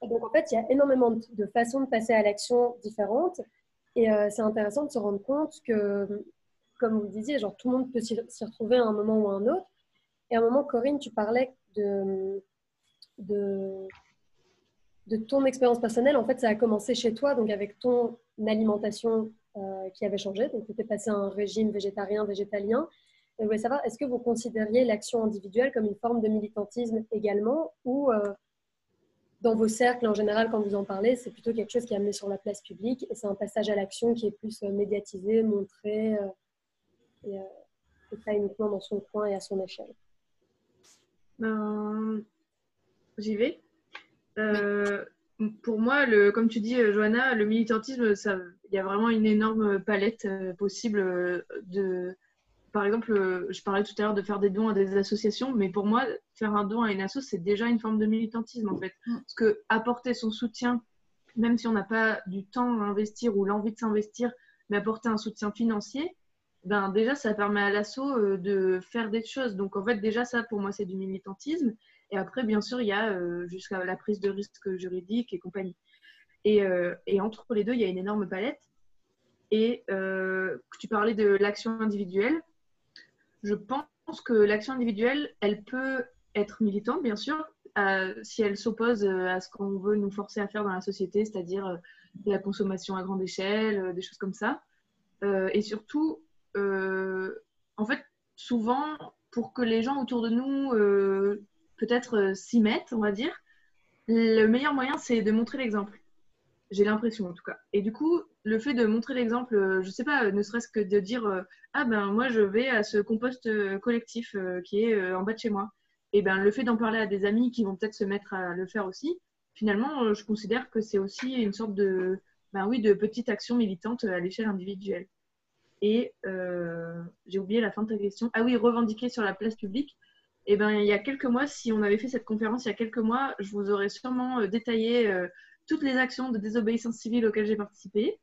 Donc en fait, il y a énormément de, façons de passer à l'action différentes, et euh, c'est intéressant de se rendre compte que comme vous le disiez, genre tout le monde peut s'y retrouver à un moment ou à un autre. Et à un moment, Corinne, tu parlais de, de, de ton expérience personnelle. En fait, ça a commencé chez toi, donc avec ton alimentation euh, qui avait changé. Donc, tu étais passé à un régime végétarien, végétalien. Je voulais savoir, est-ce que vous considériez l'action individuelle comme une forme de militantisme également ou euh, dans vos cercles en général, quand vous en parlez, c'est plutôt quelque chose qui est amené sur la place publique et c'est un passage à l'action qui est plus euh, médiatisé, montré et, et pas uniquement dans son coin et à son échelle? Ben, J'y vais. Euh, pour moi, le, comme tu dis, Johanna, le militantisme, il y a vraiment une énorme palette euh, possible de. Par exemple, je parlais tout à l'heure de faire des dons à des associations, mais pour moi, faire un don à une asso, c'est déjà une forme de militantisme en fait. Mm. Parce que apporter son soutien, même si on n'a pas du temps à investir ou l'envie de s'investir, mais apporter un soutien financier, ben déjà, ça permet à l'assaut euh, de faire des choses. Donc, en fait, déjà, ça, pour moi, c'est du militantisme. Et après, bien sûr, il y a euh, jusqu'à la prise de risque juridique et compagnie. Et, euh, et, entre les deux, il y a une énorme palette. Et tu parlais de l'action individuelle. Je pense que l'action individuelle, elle peut être militante, bien sûr, si elle s'oppose à ce qu'on veut nous forcer à faire dans la société, c'est-à-dire la consommation à grande échelle, des choses comme ça. et surtout, euh, en fait, souvent, pour que les gens autour de nous euh, peut-être euh, s'y mettent, on va dire, le meilleur moyen, c'est de montrer l'exemple. J'ai l'impression en tout cas. Et du coup, le fait de montrer l'exemple, je sais pas, ne serait-ce que de dire ah ben moi je vais à ce compost collectif qui est en bas de chez moi. Et ben le fait d'en parler à des amis qui vont peut-être se mettre à le faire aussi, finalement, je considère que c'est aussi une sorte de ben oui de petite action militante à l'échelle individuelle. Et euh, j'ai oublié la fin de ta question. Ah oui, revendiquer sur la place publique. Eh ben, il y a quelques mois, si on avait fait cette conférence il y a quelques mois, je vous aurais sûrement euh, détaillé euh, toutes les actions de désobéissance civile auxquelles j'ai participé.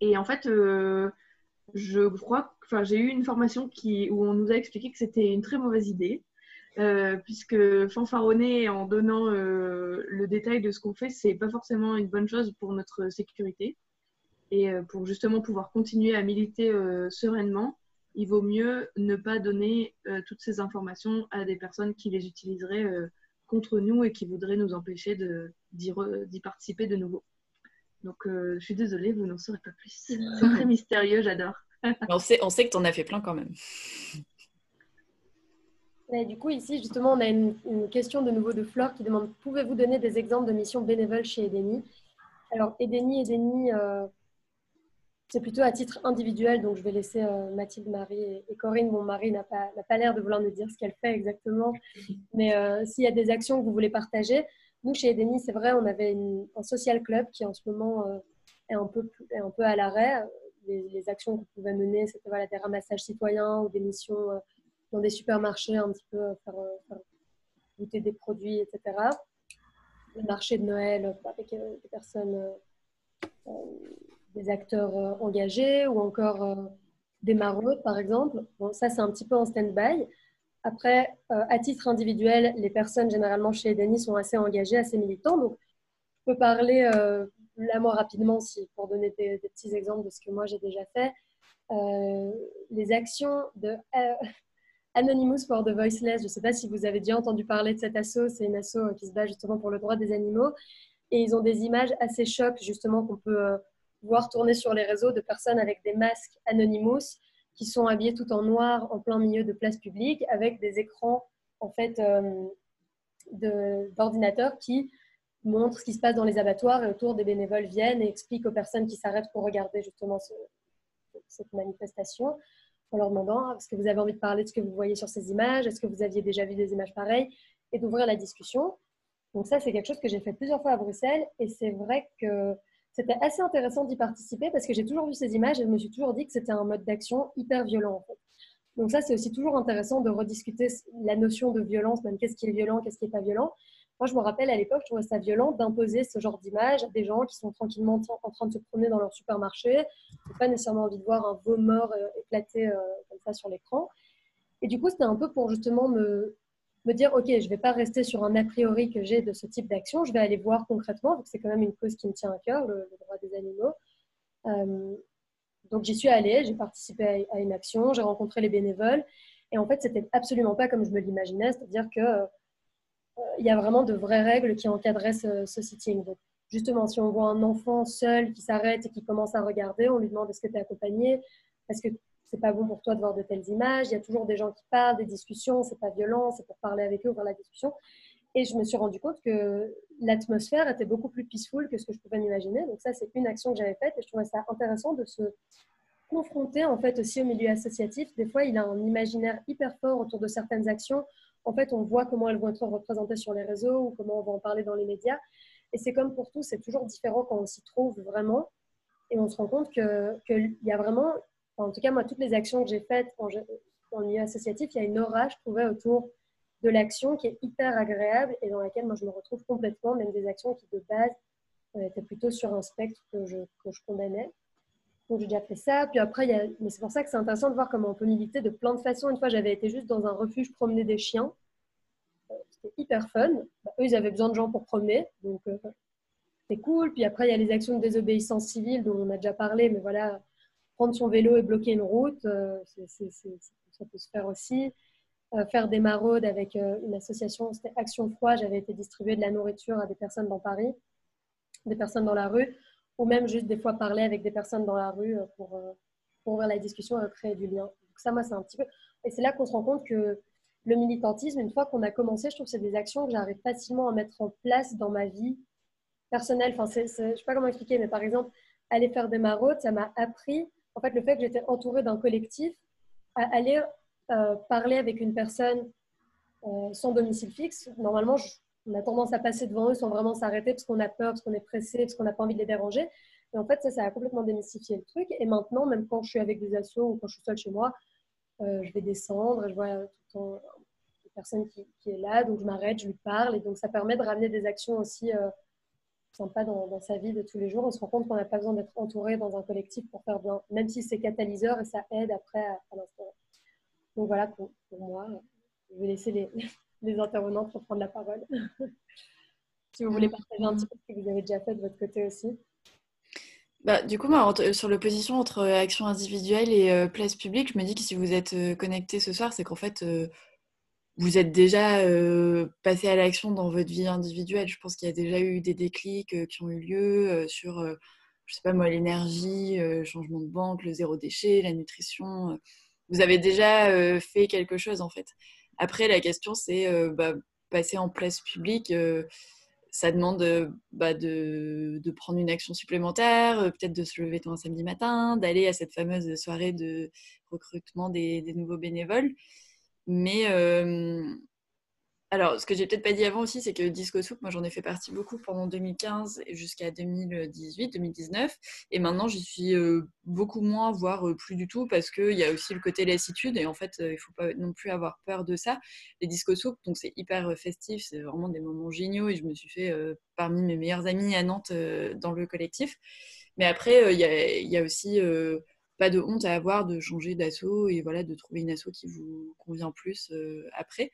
Et en fait, je crois, enfin, j'ai eu une formation qui, où on nous a expliqué que c'était une très mauvaise idée, puisque fanfaronner en donnant le détail de ce qu'on fait, c'est pas forcément une bonne chose pour notre sécurité. Et euh, pour justement pouvoir continuer à militer euh, sereinement, il vaut mieux ne pas donner euh, toutes ces informations à des personnes qui les utiliseraient contre nous et qui voudraient nous empêcher d'y participer de nouveau. Donc, je suis désolée, vous n'en saurez pas plus. C'est très mystérieux, j'adore. on, sait, on sait que tu en as fait plein quand même. du coup, ici, justement, on a une, question de nouveau de Flore qui demande Pouvez-vous donner des exemples de missions bénévoles chez Edeni? Alors, Edeni, Edeni, c'est plutôt à titre individuel, donc je vais laisser euh, Mathilde, Marie et, Corinne. Mon mari n'a pas, pas l'air de vouloir nous dire ce qu'elle fait exactement, mais euh, s'il y a des actions que vous voulez partager, nous chez Edeni, c'est vrai, on avait un social club qui en ce moment euh, est, un peu, un peu à l'arrêt. Les, actions qu'on pouvait mener, c'était voilà, des ramassages citoyens ou des missions dans des supermarchés, un petit peu faire, faire goûter des produits, etc. Le marché de Noël avec des personnes des acteurs euh, engagés ou encore euh, des maraudes, par exemple. Bon, ça, c'est un petit peu en stand-by. Après, euh, à titre individuel, les personnes généralement chez Denis sont assez engagées, assez militants. Donc, je peux parler là, moi, rapidement, si, pour donner des, petits exemples de ce que moi j'ai déjà fait. les actions de Anonymous for the Voiceless, je ne sais pas si vous avez déjà entendu parler de cet asso, c'est une asso qui se bat justement pour le droit des animaux. Et ils ont des images assez chocs, justement, qu'on peut voir tourner sur les réseaux de personnes avec des masques Anonymous qui sont habillés tout en noir en plein milieu de place publique avec des écrans en fait d'ordinateurs qui montrent ce qui se passe dans les abattoirs et autour des bénévoles viennent et expliquent aux personnes qui s'arrêtent pour regarder justement cette manifestation en leur demandant est-ce que vous avez envie de parler de ce que vous voyez sur ces images, est-ce que vous aviez déjà vu des images pareilles? Et d'ouvrir la discussion. Donc ça, c'est quelque chose que j'ai fait plusieurs fois à Bruxelles et c'est vrai que c'était assez intéressant d'y participer parce que j'ai toujours vu ces images et je me suis toujours dit que c'était un mode d'action hyper violent. Donc ça, c'est aussi toujours intéressant de rediscuter la notion de violence, même qu'est-ce qui est violent, qu'est-ce qui n'est pas violent. Moi, je me rappelle à l'époque, je trouvais ça violent d'imposer ce genre d'image à des gens qui sont tranquillement en train de se promener dans leur supermarché. n'ont pas nécessairement envie de voir un veau mort euh, éclater euh, comme ça sur l'écran. Et du coup, c'était un peu pour justement me, me dire, OK, je ne vais pas rester sur un a priori que j'ai de ce type d'action, je vais aller voir concrètement, c'est quand même une cause qui me tient à cœur, le, droit des animaux. Euh, donc j'y suis allée, j'ai participé à, une action, j'ai rencontré les bénévoles, et en fait, c'était absolument pas comme je me l'imaginais, c'est-à-dire que euh, il y a vraiment de vraies règles qui encadraient ce, ce sitting. Donc, justement, si on voit un enfant seul qui s'arrête et qui commence à regarder, on lui demande est-ce que tu es accompagné? Est-ce que c'est pas bon pour toi de voir de telles images. Il y a toujours des gens qui parlent, des discussions, c'est pas violent, c'est pour parler avec eux, ouvrir la discussion. Et je me suis rendu compte que l'atmosphère était beaucoup plus peaceful que ce que je pouvais m'imaginer. Donc ça, c'est une action que j'avais faite et je trouvais ça intéressant de se confronter en fait aussi au milieu associatif. Des fois, il a un imaginaire hyper fort autour de certaines actions. En fait, on voit comment elles vont être représentées sur les réseaux ou comment on va en parler dans les médias. Et c'est comme pour tout, c'est toujours différent quand on s'y trouve vraiment. Et on se rend compte qu'il y a vraiment en tout cas, moi, toutes les actions que j'ai faites en, en milieu associatif, il y a une aura, je trouvais, autour de l'action qui est hyper agréable et dans laquelle moi je me retrouve complètement, même des actions qui de base euh, étaient plutôt sur un spectre que je, que je condamnais. Donc j'ai déjà fait ça. Puis après, y a... mais c'est pour ça que c'est intéressant de voir comment on peut militer de plein de façons. Une fois, j'avais été juste dans un refuge promener des chiens. Euh, c'était hyper fun. Bah, eux, ils avaient besoin de gens pour promener. Donc euh, c'est cool. Puis après, il y a les actions de désobéissance civile dont on a déjà parlé. Mais voilà, prendre son vélo et bloquer une route, euh, ça peut se faire aussi. Euh, faire des maraudes avec euh, une association, c'était Action Froid, j'avais été distribuer de la nourriture à des personnes dans Paris, des personnes dans la rue, ou même juste des fois parler avec des personnes dans la rue pour, ouvrir la discussion et créer du lien. Ça, moi, c'est un petit peu... Et c'est là qu'on se rend compte que le militantisme, une fois qu'on a commencé, je trouve que c'est des actions que j'arrive facilement à mettre en place dans ma vie personnelle. Enfin, je ne sais pas comment expliquer, mais par exemple, aller faire des maraudes, ça m'a appris en fait, le fait que j'étais entourée d'un collectif, à aller euh, parler avec une personne euh, sans domicile fixe, normalement, on a tendance à passer devant eux sans vraiment s'arrêter parce qu'on a peur, parce qu'on est pressé, parce qu'on n'a pas envie de les déranger. Et en fait, ça, ça a complètement démystifié le truc. Et maintenant, même quand je suis avec des assos ou quand je suis seule chez moi, euh, je vais descendre et je vois tout le temps une personne qui, qui, est là, donc je m'arrête, je lui parle. Et donc, ça permet de ramener des actions aussi sympa dans, dans, sa vie de tous les jours. On se rend compte qu'on n'a pas besoin d'être entouré dans un collectif pour faire bien, même si c'est catalyseur et ça aide après à, à. Donc voilà pour, moi. Je vais laisser les, les intervenants prendre la parole. si vous voulez partager un petit peu ce que vous avez déjà fait de votre côté aussi. Bah, du coup, sur l'opposition entre action individuelle et euh, place publique, je me dis que si vous êtes euh, connecté ce soir, c'est qu'en fait, euh, vous êtes déjà passé à l'action dans votre vie individuelle? Je pense qu'il y a déjà eu des déclics qui ont eu lieu sur, je sais pas moi, l'énergie, euh, changement de banque, le zéro déchet, la nutrition. Vous avez déjà fait quelque chose en fait. Après, la question c'est bah, passer en place publique. ça demande bah, de, prendre une action supplémentaire, peut-être de se lever tôt un samedi matin, d'aller à cette fameuse soirée de recrutement des nouveaux bénévoles. Mais euh, alors, ce que j'ai peut-être pas dit avant aussi, c'est que Disco Soup, moi j'en ai fait partie beaucoup pendant 2015 jusqu'à 2018, 2019. Et maintenant, j'y suis euh, beaucoup moins, voire euh, plus du tout, parce qu'il y a aussi le côté lassitude. Et en fait, il faut pas non plus avoir peur de ça. Les Disco Soup, donc c'est hyper festif, c'est vraiment des moments géniaux. Et je me suis fait parmi mes meilleurs amis à Nantes dans le collectif. Mais après, il y a, y, a, aussi pas de honte à avoir de changer d'assaut et voilà de trouver une asso qui vous convient plus euh, après.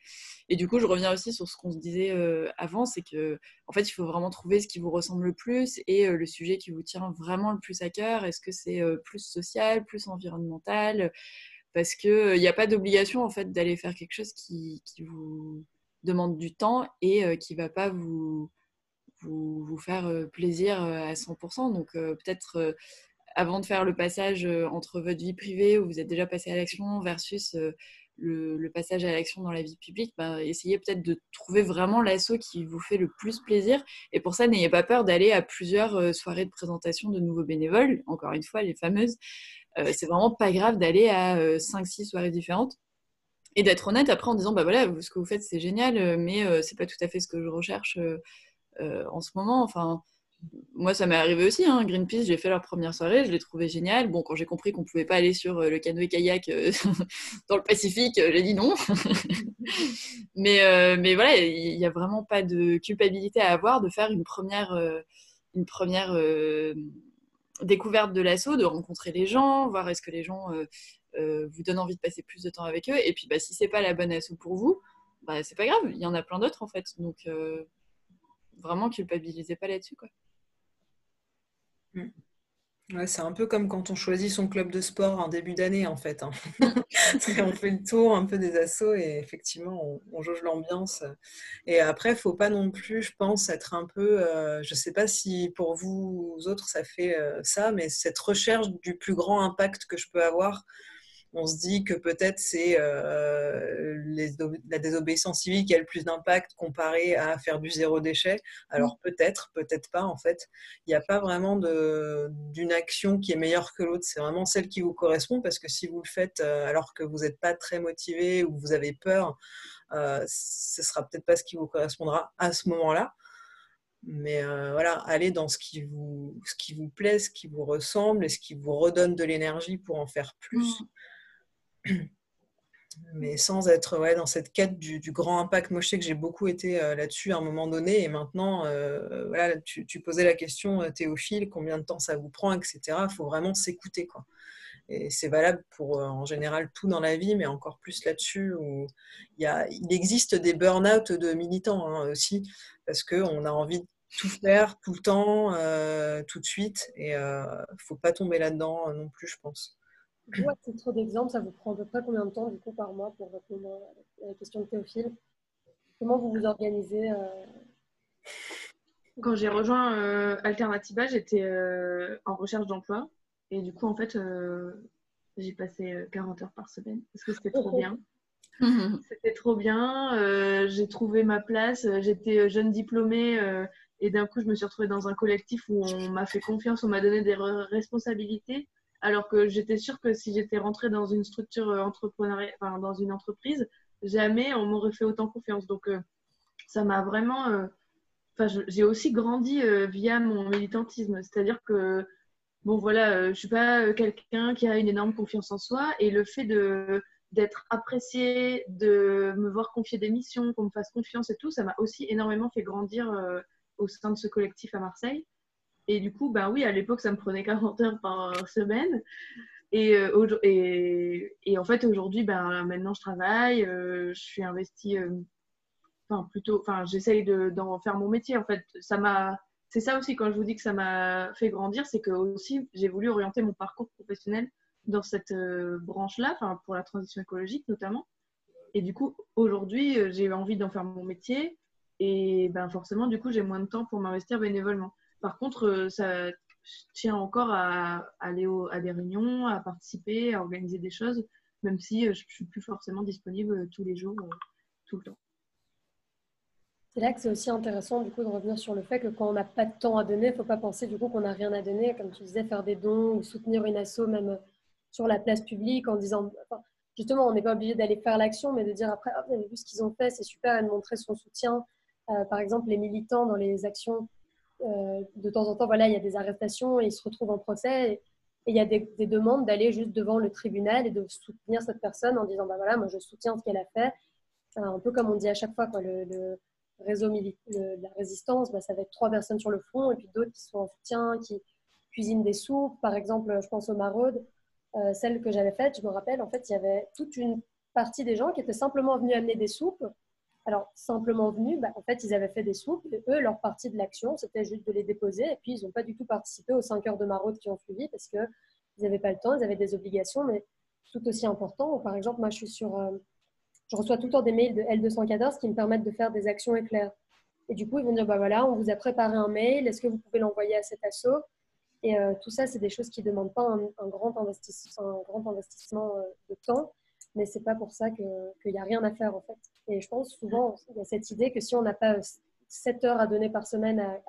Et du coup, je reviens aussi sur ce qu'on se disait euh, avant, c'est que en fait, il faut vraiment trouver ce qui vous ressemble le plus et euh, le sujet qui vous tient vraiment le plus à cœur. Est-ce que c'est plus social, plus environnemental? Parce que il n'y a pas d'obligation en fait d'aller faire quelque chose qui, qui, vous demande du temps et qui va pas vous, vous faire plaisir à 100%. Donc peut-être avant de faire le passage entre votre vie privée où vous êtes déjà passé à l'action versus le, passage à l'action dans la vie publique, bah, essayez peut-être de trouver vraiment l'assaut qui vous fait le plus plaisir. Et pour ça, n'ayez pas peur d'aller à plusieurs euh, soirées de présentation de nouveaux bénévoles, encore une fois, les fameuses. Euh, c'est vraiment pas grave d'aller à 5-6 euh, soirées différentes et d'être honnête après en disant bah voilà, ce que vous faites c'est génial, mais c'est pas tout à fait ce que je recherche en ce moment. Enfin, moi, ça m'est arrivé aussi. Hein. Greenpeace, j'ai fait leur première soirée, je l'ai trouvé génial. Bon, quand j'ai compris qu'on ne pouvait pas aller sur euh, le canoë-kayak euh, dans le Pacifique, euh, j'ai dit non. mais, voilà, il n'y a vraiment pas de culpabilité à avoir de faire une première, une première découverte de l'assaut, de rencontrer les gens, voir est-ce que les gens vous donnent envie de passer plus de temps avec eux. Et puis, bah, si c'est pas la bonne assaut pour vous, bah, c'est pas grave, il y en a plein d'autres en fait. Donc, vraiment, culpabilisez pas là-dessus. quoi. Mm. Ouais, c'est un peu comme quand on choisit son club de sport en début d'année, en fait. Hein. on fait le tour un peu des assos et effectivement, on, jauge l'ambiance. Et après, il ne faut pas non plus, je pense, être un peu. Euh, je ne sais pas si pour vous autres, ça fait euh, ça, mais cette recherche du plus grand impact que je peux avoir on se dit que peut-être c'est euh, la désobéissance civique qui a le plus d'impact comparé à faire du zéro déchet. Alors mm. peut-être, peut-être pas en fait. Il n'y a pas vraiment d'une action qui est meilleure que l'autre. C'est vraiment celle qui vous correspond parce que si vous le faites euh, alors que vous n'êtes pas très motivé ou vous avez peur, euh, ce sera peut-être pas ce qui vous correspondra à ce moment-là. Mais euh, voilà, allez dans ce qui, vous, ce qui vous plaît, ce qui vous ressemble et ce qui vous redonne de l'énergie pour en faire plus. Mm mais sans être ouais, dans cette quête du, grand impact. Moi, je sais que j'ai beaucoup été euh, là-dessus à un moment donné, et maintenant, euh, voilà, tu, posais la question, euh, Théophile, combien de temps ça vous prend, etc. Il faut vraiment s'écouter. Et c'est valable pour, en général, tout dans la vie, mais encore plus là-dessus, où il, y a, il existe des burn-out de militants hein, aussi, parce qu'on a envie de tout faire, tout le temps, tout de suite, et il ne faut pas tomber là-dedans non plus, je pense. Vous, à titre d'exemple, ça vous prend à peu près combien de temps du coup par mois pour répondre à la question de Théophile? Comment vous vous organisez euh? Quand j'ai rejoint euh, Alternativa, j'étais euh, en recherche d'emploi et du coup en fait j'ai passé 40 heures par semaine parce que c'était trop bien. c'était trop bien. j'ai trouvé ma place. J'étais jeune diplômée et d'un coup je me suis retrouvée dans un collectif où on m'a fait confiance, on m'a donné des responsabilités alors que j'étais sûre que si j'étais rentrée dans une structure euh, entrepreneuriale, enfin, dans une entreprise, jamais on m'aurait fait autant confiance. Donc, euh, ça m'a vraiment. Euh, j'ai aussi grandi via mon militantisme. C'est-à-dire que, bon, voilà, je suis pas quelqu'un qui a une énorme confiance en soi. Et le fait de d'être apprécié, de me voir confier des missions, qu'on me fasse confiance et tout, ça m'a aussi énormément fait grandir au sein de ce collectif à Marseille. Et du coup, ben oui, à l'époque, ça me prenait 40 heures par semaine. Et, euh, et, en fait, aujourd'hui, ben, maintenant, je travaille, euh, je suis investie, euh, enfin, plutôt, enfin, j'essaye d'en faire mon métier. En fait, ça m'a, c'est ça aussi, quand je vous dis que ça m'a fait grandir, c'est que aussi, j'ai voulu orienter mon parcours professionnel dans cette branche-là, enfin, pour la transition écologique notamment. Et du coup, aujourd'hui, j'ai envie d'en faire mon métier. Et ben, forcément, du coup, j'ai moins de temps pour m'investir bénévolement. Par contre, euh, ça tient encore à, aller à des réunions, à participer, à organiser des choses, même si euh, je ne suis plus forcément disponible euh, tous les jours, tout le temps. C'est là que c'est aussi intéressant du coup de revenir sur le fait que quand on n'a pas de temps à donner, il ne faut pas penser du coup qu'on n'a rien à donner, comme tu disais, faire des dons ou soutenir une asso même sur la place publique en disant, justement, on n'est pas obligé d'aller faire l'action, mais de dire après, ah, vous avez vu ce qu'ils ont fait, c'est super, et de montrer son soutien. par exemple, les militants dans les actions de temps en temps, voilà, il y a des arrestations et ils se retrouvent en procès. Et, il y a des, demandes d'aller juste devant le tribunal et de soutenir cette personne en disant bah voilà, moi je soutiens ce qu'elle a fait. Un peu comme on dit à chaque fois, quoi, le, réseau militaire, la résistance, bah, ça va être trois personnes sur le front et puis d'autres qui sont en soutien, qui cuisinent des soupes. Par exemple, je pense aux maraudes, euh, celle que j'avais faite, je me rappelle, en fait, il y avait toute une partie des gens qui étaient simplement venus amener des soupes alors, simplement venus, bah, en fait, ils avaient fait des soupes. Et eux, leur partie de l'action, c'était juste de les déposer. Et puis, ils n'ont pas du tout participé aux 5 heures de maraude qui ont suivi parce qu'ils n'avaient pas le temps, ils avaient des obligations, mais tout aussi important. Par exemple, moi, je suis sur. Euh, je reçois tout le temps des mails de L214 qui me permettent de faire des actions éclairs. Et du coup, ils vont dire bah voilà, on vous a préparé un mail, est-ce que vous pouvez l'envoyer à cet assaut? Et tout ça, c'est des choses qui ne demandent pas un, grand, investissement, un grand investissement de temps, mais c'est pas pour ça qu'il n'y a rien à faire en fait. Et je pense souvent, il y a cette idée que si on n'a pas 7 heures à donner par semaine à,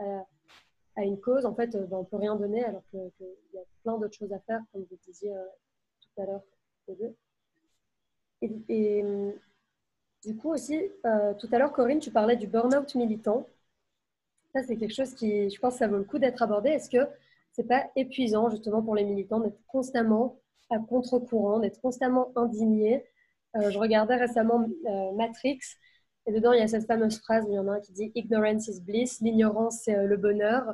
à, une cause, en fait, ben, on peut rien donner alors qu'il y a plein d'autres choses à faire, comme vous disiez tout à l'heure. Et, du coup aussi, euh, tout à l'heure, Corinne, tu parlais du burn-out militant. Ça, c'est quelque chose qui, je pense, ça vaut le coup d'être abordé. Est-ce que c'est pas épuisant justement pour les militants d'être constamment à contre-courant, d'être constamment indigné euh, Je regardais récemment euh, Matrix et dedans il y a cette fameuse phrase, il y en a un qui dit "Ignorance is bliss", l'ignorance c'est le bonheur.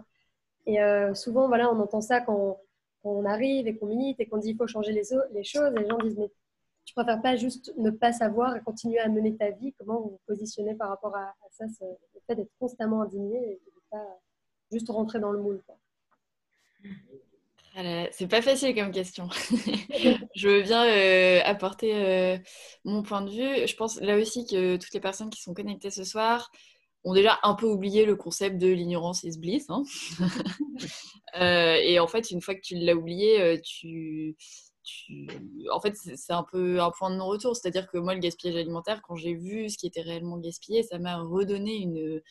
Et souvent, voilà, on entend ça quand, on arrive et qu'on milite et qu'on dit il faut changer les, choses. Et les gens disent mais tu préfères pas juste ne pas savoir et continuer à mener ta vie? Comment vous positionnez par rapport à, ça, le fait d'être constamment indigné et de pas juste rentrer dans le moule ah c'est pas facile comme question. je veux bien euh, apporter euh, mon point de vue. Je pense là aussi que toutes les personnes qui sont connectées ce soir ont déjà un peu oublié le concept de l'ignorance is bliss. Hein. Euh, et en fait, une fois que tu l'as oublié, tu, en fait, c'est un peu un point de non-retour. C'est-à-dire que moi, le gaspillage alimentaire, quand j'ai vu ce qui était réellement gaspillé, ça m'a redonné une,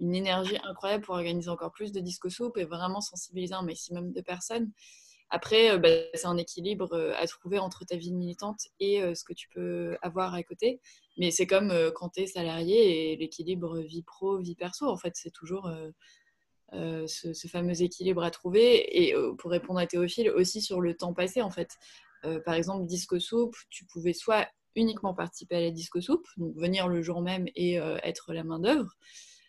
une, énergie incroyable pour organiser encore plus de disco soupe et vraiment sensibiliser un maximum de personnes. Après, euh, bah, c'est un équilibre euh, à trouver entre ta vie militante et euh, ce que tu peux avoir à côté. Mais c'est comme quand tu es salarié et l'équilibre vie pro, vie perso. En fait, c'est toujours ce, fameux équilibre à trouver. Et pour répondre à Théophile, aussi sur le temps passé, en fait. par exemple, Disco Soupe, tu pouvais soit uniquement participer à la Disco Soupe, donc venir le jour même et être la main-d'œuvre. Euh,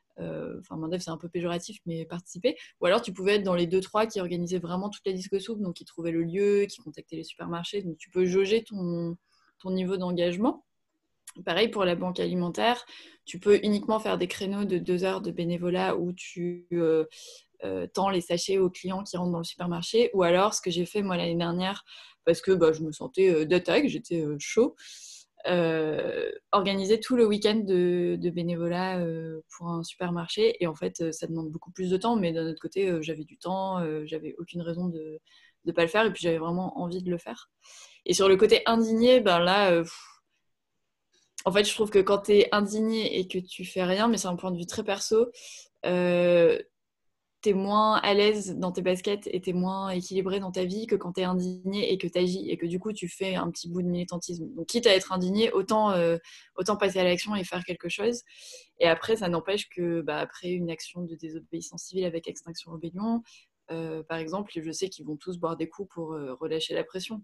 enfin main c'est un peu péjoratif, mais participer. Ou alors tu pouvais être dans les deux trois qui organisaient vraiment toute la disco soupe, donc qui trouvaient le lieu, qui contactaient les supermarchés. Donc tu peux jauger ton, ton niveau d'engagement. Pareil pour la banque alimentaire, tu peux uniquement faire des créneaux de deux heures de bénévolat où tu euh, euh, tends les sachets aux clients qui rentrent dans le supermarché. Ou alors ce que j'ai fait moi l'année dernière, parce que bah, je me sentais d'attaque, j'étais chaud. Euh, organiser tout le week-end de, bénévolat euh, pour un supermarché. Et en fait, euh, ça demande beaucoup plus de temps, mais d'un autre côté, j'avais du temps, j'avais aucune raison de ne pas le faire, et puis j'avais vraiment envie de le faire. Et sur le côté indigné, ben là, en fait, je trouve que quand tu es indigné et que tu fais rien, mais c'est un point de vue très perso, tu es moins à l'aise dans tes baskets et tu es moins équilibré dans ta vie que quand tu es indigné et que tu agis et que du coup tu fais un petit bout de militantisme. Donc quitte à être indigné, autant, euh, autant passer à l'action et faire quelque chose. Et après, ça n'empêche que bah, après une action de désobéissance civile avec Extinction Rebellion, euh, par exemple, je sais qu'ils vont tous boire des coups pour euh, relâcher la pression.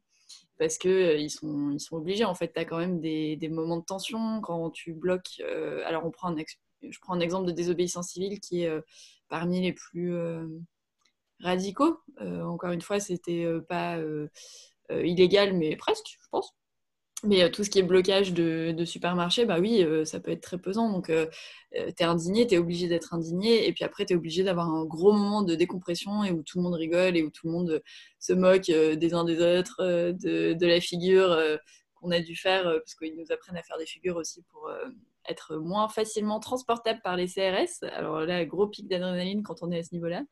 Parce qu'ils ils sont, ils sont obligés. En fait, tu as quand même des, des, moments de tension quand tu bloques. alors, on prend un, je prends un exemple de désobéissance civile qui est parmi les plus euh, radicaux. Euh, encore une fois, c'était euh, pas illégal, mais presque, je pense. Mais tout ce qui est blocage de, supermarché, bah oui, ça peut être très pesant. Donc, tu es indigné, tu es obligé d'être indigné. Et puis après, tu es obligé d'avoir un gros moment de décompression et où tout le monde rigole et où tout le monde se moque des uns des autres, de la figure qu'on a dû faire, parce qu'ils nous apprennent à faire des figures aussi pour être moins facilement transportable par les CRS. Alors là, gros pic d'adrénaline quand on est à ce niveau-là.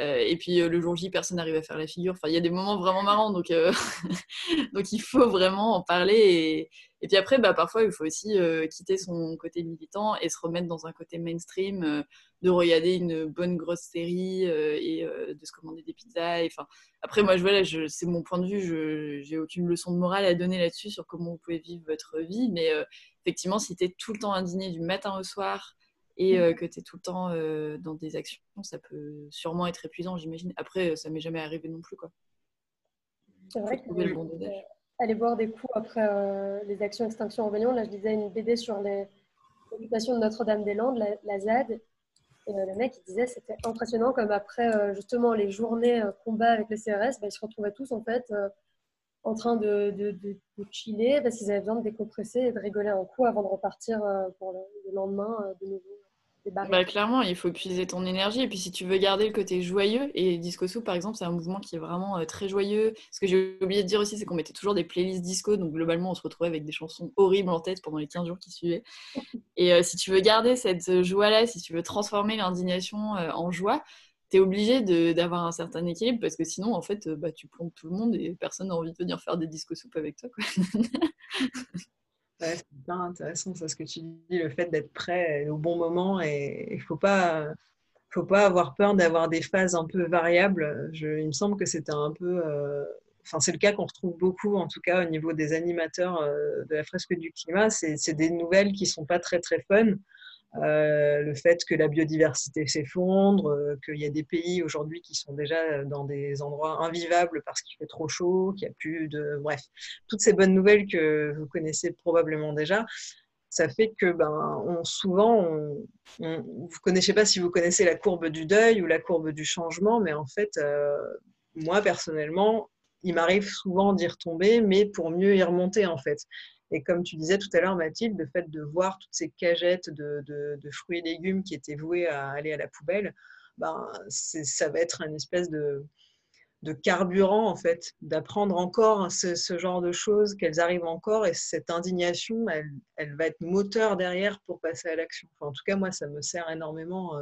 Euh, et puis euh, le jour J, personne n'arrive à faire la figure. Enfin, il y a des moments vraiment marrants, donc, euh, donc il faut vraiment en parler. Et, puis après, bah, parfois, il faut aussi quitter son côté militant et se remettre dans un côté mainstream, de regarder une bonne grosse série et de se commander des pizzas. Enfin, après, moi, je vois c'est mon point de vue. Je j'ai aucune leçon de morale à donner là-dessus sur comment vous pouvez vivre votre vie, mais effectivement, si tu es tout le temps indigné du matin au soir et euh, que tu es tout le temps euh, dans des actions, ça peut sûrement être épuisant, j'imagine. Après, ça m'est jamais arrivé non plus. quoi. C'est vrai que bon aller boire des coups après euh, les actions Extinction Rebellion, là je disais une BD sur l'occupation de Notre-Dame-des-Landes, la, ZAD, et le mec il disait c'était impressionnant comme après justement les journées combat avec les CRS, bah, ils se retrouvaient tous en fait en train de, de, de, chiller parce qu'ils avaient besoin de décompresser et de rigoler un coup avant de repartir euh, pour le, lendemain euh, de nouveau. Bah, clairement, il faut puiser ton énergie. Et puis, si tu veux garder le côté joyeux, et Disco Soup, par exemple, c'est un mouvement qui est vraiment euh, très joyeux. Ce que j'ai oublié de dire aussi, c'est qu'on mettait toujours des playlists disco. Donc, globalement, on se retrouvait avec des chansons horribles en tête pendant les 15 jours qui suivaient. Et si tu veux garder cette joie-là, si tu veux transformer l'indignation en joie, es obligé d'avoir un certain équilibre parce que sinon, en fait, bah, tu plombes tout le monde et personne n'a envie de venir faire des disco soupes avec toi. Quoi. c'est bien intéressant ça, ce que tu dis, le fait d'être prêt au bon moment et il ne faut pas, faut pas avoir peur d'avoir des phases un peu variables. Il me semble que c'était un peu euh, c'est le cas qu'on retrouve beaucoup, en tout cas au niveau des animateurs euh, de la fresque du climat, c'est des nouvelles qui sont pas très très fun. Euh, le fait que la biodiversité s'effondre, euh, qu'il y a des pays aujourd'hui qui sont déjà dans des endroits invivables parce qu'il fait trop chaud, qu'il n'y a plus de... Bref, toutes ces bonnes nouvelles que vous connaissez probablement déjà, ça fait que ben, souvent, on, vous ne connaissez pas si vous connaissez la courbe du deuil ou la courbe du changement, mais en fait, moi personnellement, il m'arrive souvent d'y retomber, mais pour mieux y remonter en fait. Et comme tu disais tout à l'heure, Mathilde, le fait de voir toutes ces cagettes de, fruits et légumes qui étaient voués à aller à la poubelle, ben, ça va être une espèce de, carburant, en fait, d'apprendre encore ce, genre de choses, qu'elles arrivent encore, et cette indignation, elle, va être moteur derrière pour passer à l'action. en tout cas, moi, ça me sert énormément.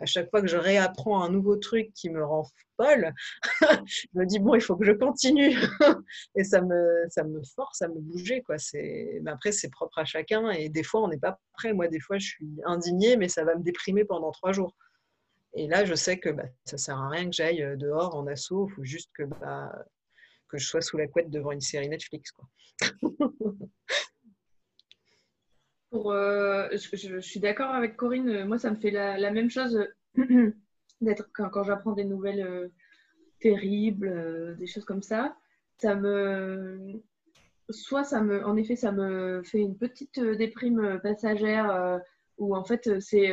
À chaque fois que je réapprends un nouveau truc qui me rend folle, je me dis bon, il faut que je continue. et ça me, ça me force à me bouger. Quoi. Mais après, c'est propre à chacun. Et des fois, on n'est pas prêt. Moi, des fois, je suis indignée, mais ça va me déprimer pendant trois jours. Et là, je sais que bah, ça ne sert à rien que j'aille euh, dehors en assaut. Il faut juste que, bah, que je sois sous la couette devant une série Netflix. Quoi. Euh, je, suis d'accord avec Corinne. Moi, ça me fait la, même chose euh, d'être quand, j'apprends des nouvelles euh, terribles, des choses comme ça. Ça me, soit ça me, en effet, ça me fait une petite déprime passagère où en fait c'est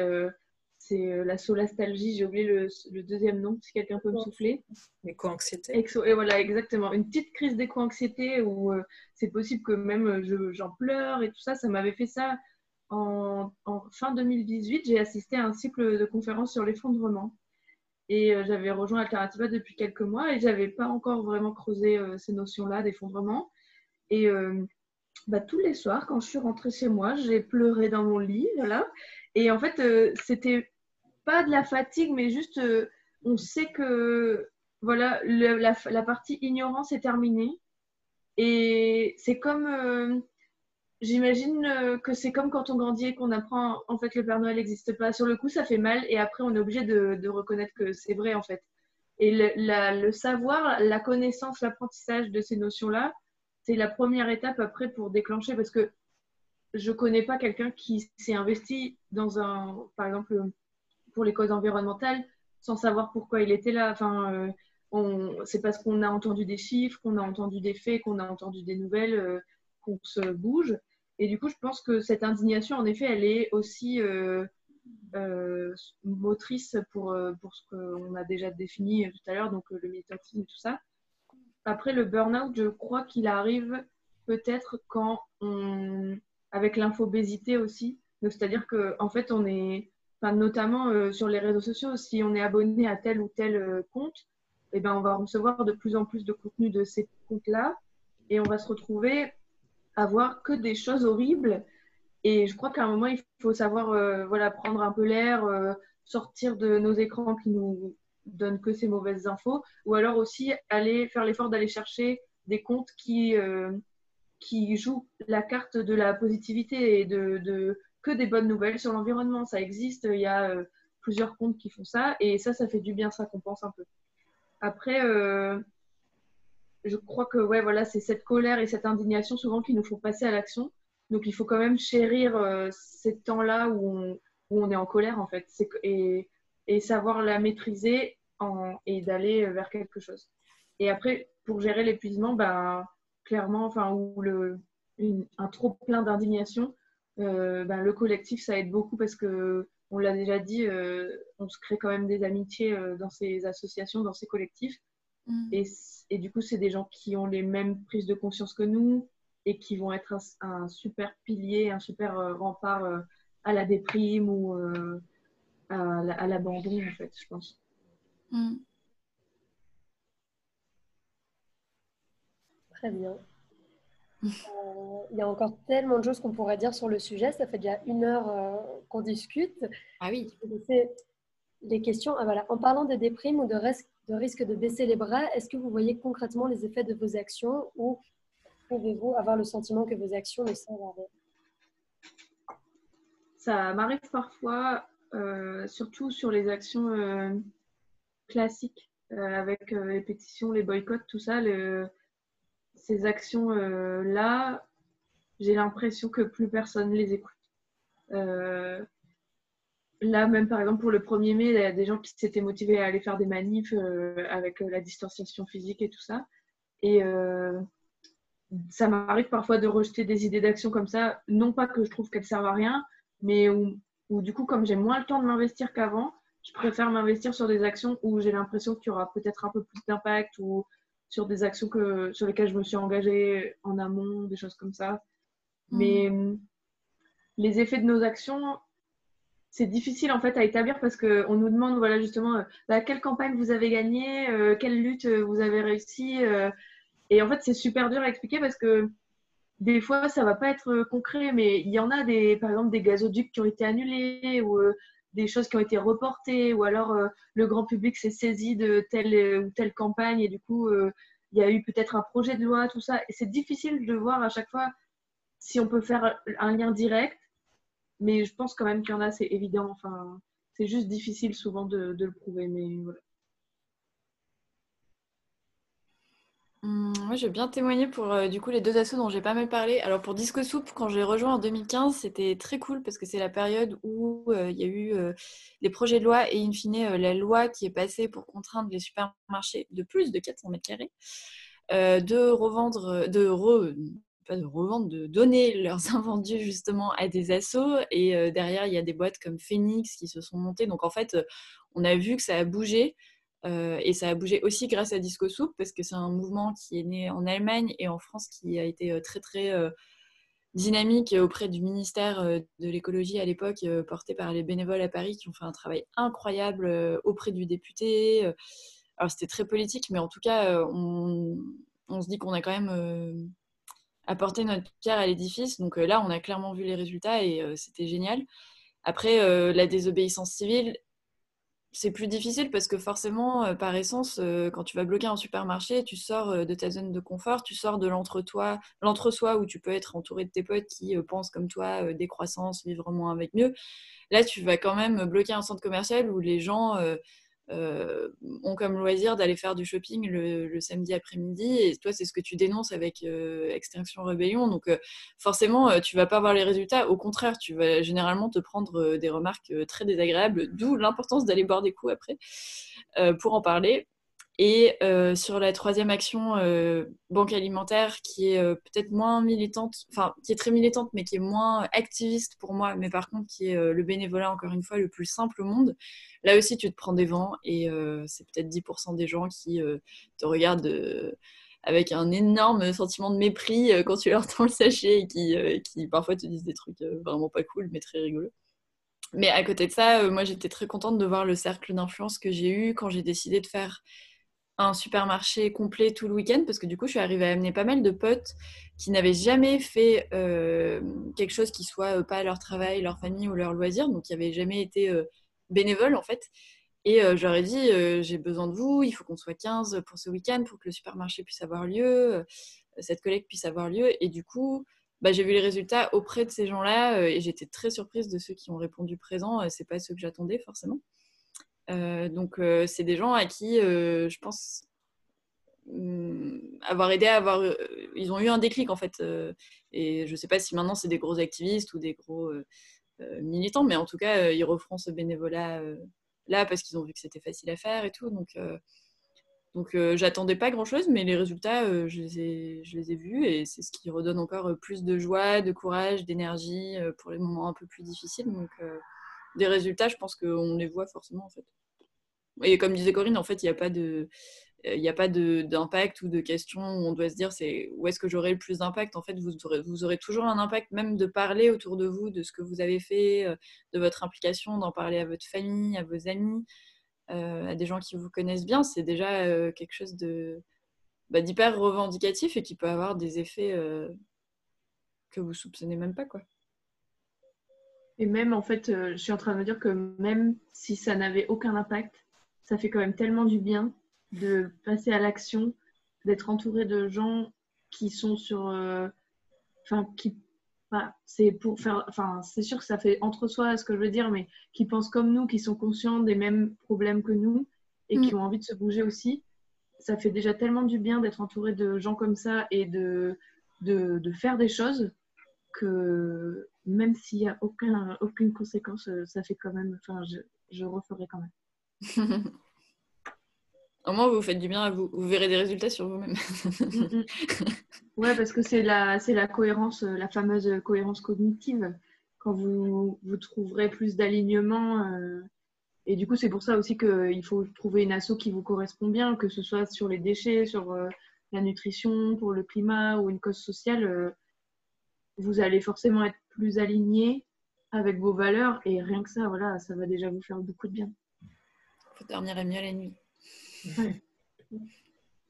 c'est la solastalgie. J'ai oublié le, deuxième nom, si quelqu'un peut me souffler. L'éco-anxiété. Et voilà, exactement. Une petite crise d'éco-anxiété où c'est possible que même j'en pleure et tout ça. Ça m'avait fait ça en, fin 2018, j'ai assisté à un cycle de conférences sur l'effondrement. Et euh, j'avais rejoint Alternativa depuis quelques mois et j'avais pas encore vraiment creusé euh, ces notions-là d'effondrement. Et euh, bah, tous les soirs, quand je suis rentrée chez moi, j'ai pleuré dans mon lit, voilà. Et en fait, c'était pas de la fatigue, mais juste, on sait que voilà, la, la, partie ignorance est terminée. Et c'est comme J'imagine euh, que c'est comme quand on grandit et qu'on apprend en fait le Père Noël n'existe pas. Sur le coup, ça fait mal et après on est obligé de, reconnaître que c'est vrai en fait. Et le, savoir, la connaissance, l'apprentissage de ces notions-là, c'est la première étape après pour déclencher parce que je connais pas quelqu'un qui s'est investi dans un, par exemple, pour les causes environnementales sans savoir pourquoi il était là. Enfin, euh, c'est parce qu'on a entendu des chiffres, qu'on a entendu des faits, qu'on a entendu des nouvelles. Euh, qu'on se bouge. Et du coup, je pense que cette indignation, en effet, elle est aussi euh, motrice pour, pour ce qu'on a déjà défini tout à l'heure, donc le militantisme et tout ça. Après, le burn-out, je crois qu'il arrive peut-être quand on. avec l'infobésité aussi. C'est-à-dire qu'en en fait, on est. Enfin, notamment sur les réseaux sociaux, si on est abonné à tel ou tel compte, eh ben, on va recevoir de plus en plus de contenu de ces comptes-là et on va se retrouver avoir que des choses horribles. Et je crois qu'à un moment, il faut savoir euh, voilà, prendre un peu l'air, euh, sortir de nos écrans qui nous donnent que ces mauvaises infos, ou alors aussi aller faire l'effort d'aller chercher des comptes qui, euh, qui jouent la carte de la positivité et de que des bonnes nouvelles sur l'environnement. Ça existe, il y a plusieurs comptes qui font ça, et ça, ça fait du bien, ça compense un peu. Après, je crois que ouais, voilà, c'est cette colère et cette indignation souvent qui nous font passer à l'action. Donc il faut quand même chérir euh, ces temps-là où on, où on, est en colère en fait et, et savoir la maîtriser en, et d'aller vers quelque chose. Et après, pour gérer l'épuisement, ben, clairement, enfin, ou le, un trop plein d'indignation, euh, ben, le collectif, ça aide beaucoup parce que, on l'a déjà dit, euh, on se crée quand même des amitiés dans ces associations, dans ces collectifs. Mm. Et, et, du coup, c'est des gens qui ont les mêmes prises de conscience que nous et qui vont être un, super pilier, un super euh, rempart euh, à la déprime ou euh, à, l'abandon, en fait, je pense. Mm. Très bien. Il y a encore tellement de choses qu'on pourrait dire sur le sujet. Ça fait déjà une heure qu'on discute. Ah oui les questions. Ah, voilà. En parlant des déprimes ou de, de risque de baisser les bras, est-ce que vous voyez concrètement les effets de vos actions ou pouvez-vous avoir le sentiment que vos actions ne servent à rien? Ça m'arrive parfois, euh, surtout sur les actions euh, classiques, euh, avec les pétitions, les boycotts, tout ça. Ces actions-là, j'ai l'impression que plus personne les écoute. Là, même par exemple pour le 1er mai, il y a des gens qui s'étaient motivés à aller faire des manifs avec la distanciation physique et tout ça. Et ça m'arrive parfois de rejeter des idées d'action comme ça, non pas que je trouve qu'elles servent à rien, mais où, du coup, comme j'ai moins le temps de m'investir qu'avant, je préfère m'investir sur des actions où j'ai l'impression qu'il y aura peut-être un peu plus d'impact ou sur des actions que, sur lesquelles je me suis engagée en amont, des choses comme ça. Mm. Mais les effets de nos actions, c'est difficile en fait à établir parce qu'on nous demande voilà justement euh, bah, quelle campagne vous avez gagné, euh, quelle lutte euh, vous avez réussi. Et en fait, c'est super dur à expliquer parce que des fois, ça va pas être concret, mais il y en a des, par exemple, des gazoducs qui ont été annulés ou des choses qui ont été reportées, ou alors euh, le grand public s'est saisi de telle euh, ou telle campagne et du coup, il y a eu peut-être un projet de loi, tout ça. Et c'est difficile de voir à chaque fois si on peut faire un lien direct, mais je pense quand même qu'il y en a, c'est évident. Enfin, c'est juste difficile souvent de, le prouver, mais. Hum, moi, je vais bien témoigner pour euh, du coup les deux assos dont j'ai pas mal parlé. Alors pour Disco Soup, quand j'ai rejoint en 2015, c'était très cool parce que c'est la période où euh, il y a eu euh, les projets de loi et in fine la loi qui est passée pour contraindre les supermarchés de plus de 400 mètres carrés de revendre, de pas de revendre, de donner leurs invendus justement à des assos. Et derrière, il y a des boîtes comme Phoenix qui se sont montées. Donc en fait, on a vu que ça a bougé. Euh, et ça a bougé aussi grâce à Disco Soup, parce que c'est un mouvement qui est né en Allemagne et en France qui a été euh, très très euh, dynamique auprès du ministère de l'écologie à l'époque, porté par les bénévoles à Paris qui ont fait un travail incroyable auprès du député. Alors c'était très politique, mais en tout cas, on, on se dit qu'on a quand même apporté notre pierre à l'édifice. Donc là, on a clairement vu les résultats et c'était génial. Après, la désobéissance civile, c'est plus difficile parce que forcément, euh, par essence, euh, quand tu vas bloquer un supermarché, tu sors euh, de ta zone de confort, tu sors de l'entre-toi, l'entre-soi où tu peux être entouré de tes potes qui pensent comme toi, décroissance, vivre moins avec mieux. Là, tu vas quand même bloquer un centre commercial où les gens euh, ont comme loisir d'aller faire du shopping le, samedi après-midi. Et toi, c'est ce que tu dénonces avec euh, Extinction Rebellion. Donc, euh, forcément, tu vas pas voir les résultats. Au contraire, tu vas généralement te prendre des remarques très désagréables, d'où l'importance d'aller boire des coups après pour en parler. Et euh, sur la troisième action, euh, banque alimentaire, qui est euh, peut-être moins militante, enfin qui est très militante, mais qui est moins activiste pour moi, mais par contre qui est le bénévolat, encore une fois, le plus simple au monde. Là aussi, tu te prends des vents et c'est peut-être 10% des gens qui te regardent avec un énorme sentiment de mépris quand tu leur tends le sachet et qui, qui parfois te disent des trucs vraiment pas cool, mais très rigolos. Mais à côté de ça, moi j'étais très contente de voir le cercle d'influence que j'ai eu quand j'ai décidé de faire un supermarché complet tout le week-end parce que du coup, je suis arrivée à amener pas mal de potes qui n'avaient jamais fait euh, quelque chose qui soit euh, pas leur travail, leur famille ou leur loisir, donc qui n'avaient jamais été euh, bénévoles en fait. Et leur ai dit, j'ai besoin de vous, il faut qu'on soit 15 pour ce week-end pour que le supermarché puisse avoir lieu, cette collecte puisse avoir lieu. Et du coup, bah, j'ai vu les résultats auprès de ces gens-là et j'étais très surprise de ceux qui ont répondu présent. c'est pas ceux que j'attendais forcément. Euh, donc, euh, c'est des gens à qui euh, je pense mm, avoir aidé à avoir. ils ont eu un déclic en fait. et je ne sais pas si maintenant c'est des gros activistes ou des gros militants, mais en tout cas, ils referont ce bénévolat là parce qu'ils ont vu que c'était facile à faire et tout. Donc, donc j'attendais pas grand chose, mais les résultats, je, les ai, je vus et c'est ce qui redonne encore plus de joie, de courage, d'énergie pour les moments un peu plus difficiles. Des résultats, je pense qu'on les voit forcément en fait. Et comme disait Corinne, en fait, il n'y a pas d'impact ou de question où on doit se dire c'est où est-ce que j'aurai le plus d'impact? En fait, vous aurez, vous aurez toujours un impact, même de parler autour de vous de ce que vous avez fait, euh, de votre implication, d'en parler à votre famille, à vos amis, euh, à des gens qui vous connaissent bien. C'est déjà euh, quelque chose de bah, d'hyper revendicatif et qui peut avoir des effets que vous soupçonnez même pas. quoi. Et même, en fait, euh, je suis en train de me dire que même si ça n'avait aucun impact, ça fait quand même tellement du bien de passer à l'action, d'être entouré de gens qui sont sur. euh, Enfin, qui. bah, c'est pour faire. Enfin, c'est sûr que ça fait entre soi ce que je veux dire, mais qui pensent comme nous, qui sont conscients des mêmes problèmes que nous et qui ont envie de se bouger aussi. Ça fait déjà tellement du bien d'être entouré de gens comme ça et de, de, de faire des choses que même s'il n'y a aucun, aucune conséquence, euh, ça fait quand même. Enfin, je, je referai quand même. Au moins, vous faites du bien à vous. Vous verrez des résultats sur vous-même. Mm, mm. Ouais, parce que c'est la, c'est la cohérence, euh, la fameuse cohérence cognitive. Quand vous, vous trouverez plus d'alignement. euh, et du coup, c'est pour ça aussi qu'il faut trouver une asso qui vous correspond bien, que ce soit sur les déchets, sur euh, la nutrition, pour le climat ou une cause sociale. euh, vous allez forcément être plus aligné avec vos valeurs. Et rien que ça, voilà, ça va déjà vous faire beaucoup de bien. Faut dormir mieux la nuit.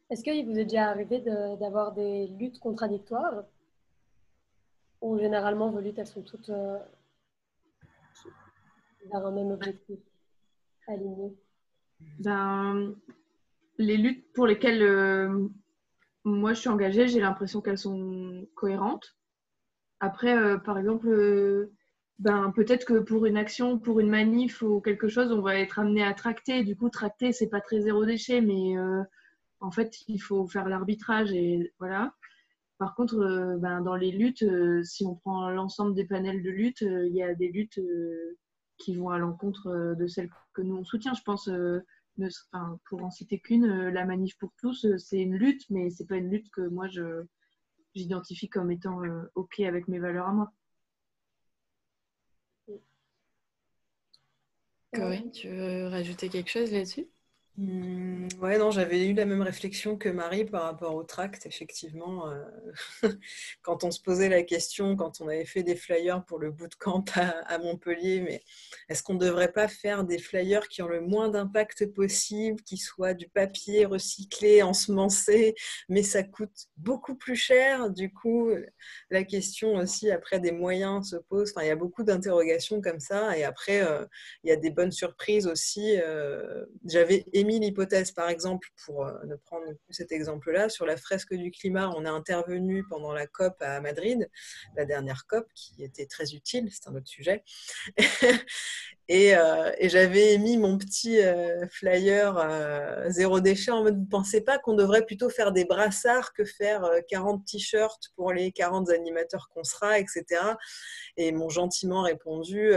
Est-ce qu'il vous est déjà arrivé de- d'avoir des luttes contradictoires Ou généralement vos luttes, elles sont toutes euh, vers un même objectif aligné Ben, les luttes pour lesquelles euh, moi je suis engagée, j'ai l'impression qu'elles sont cohérentes. Après, euh, par exemple, euh, ben, peut-être que pour une action, pour une manif ou quelque chose, on va être amené à tracter. Du coup, tracter, c'est pas très zéro déchet, mais euh, en fait, il faut faire l'arbitrage et voilà. Par contre, ben, dans les luttes, si on prend l'ensemble des panels de lutte, il y a des luttes qui vont à l'encontre de celles que nous on soutient. Je pense, pour en citer qu'une, la manif pour tous, c'est une lutte, mais c'est pas une lutte que moi je j'identifie comme étant euh, ok avec mes valeurs à moi. Corinne, tu veux rajouter quelque chose là-dessus? Hmm, ouais, non, j'avais eu la même réflexion que Marie par rapport au tract, effectivement. euh, quand on se posait la question, quand on avait fait des flyers pour le bootcamp à, à Montpellier, mais est-ce qu'on ne devrait pas faire des flyers qui ont le moins d'impact possible, qui soient du papier recyclé, ensemencé, mais ça coûte beaucoup plus cher? Du coup, la question aussi après des moyens se pose. Il y a beaucoup d'interrogations comme ça. Et après, euh, il y a des bonnes surprises aussi. euh, J'avais l'hypothèse, par exemple, pour euh, ne prendre que cet exemple-là, sur la fresque du climat. On a intervenu pendant la COP à Madrid, la dernière COP, qui était très utile, c'est un autre sujet. et euh, et j'avais émis mon petit euh, flyer zéro déchet en mode, ne pensez pas qu'on devrait plutôt faire des brassards que faire euh, 40 t-shirts pour les 40 animateurs qu'on sera, etc. Et m'ont gentiment répondu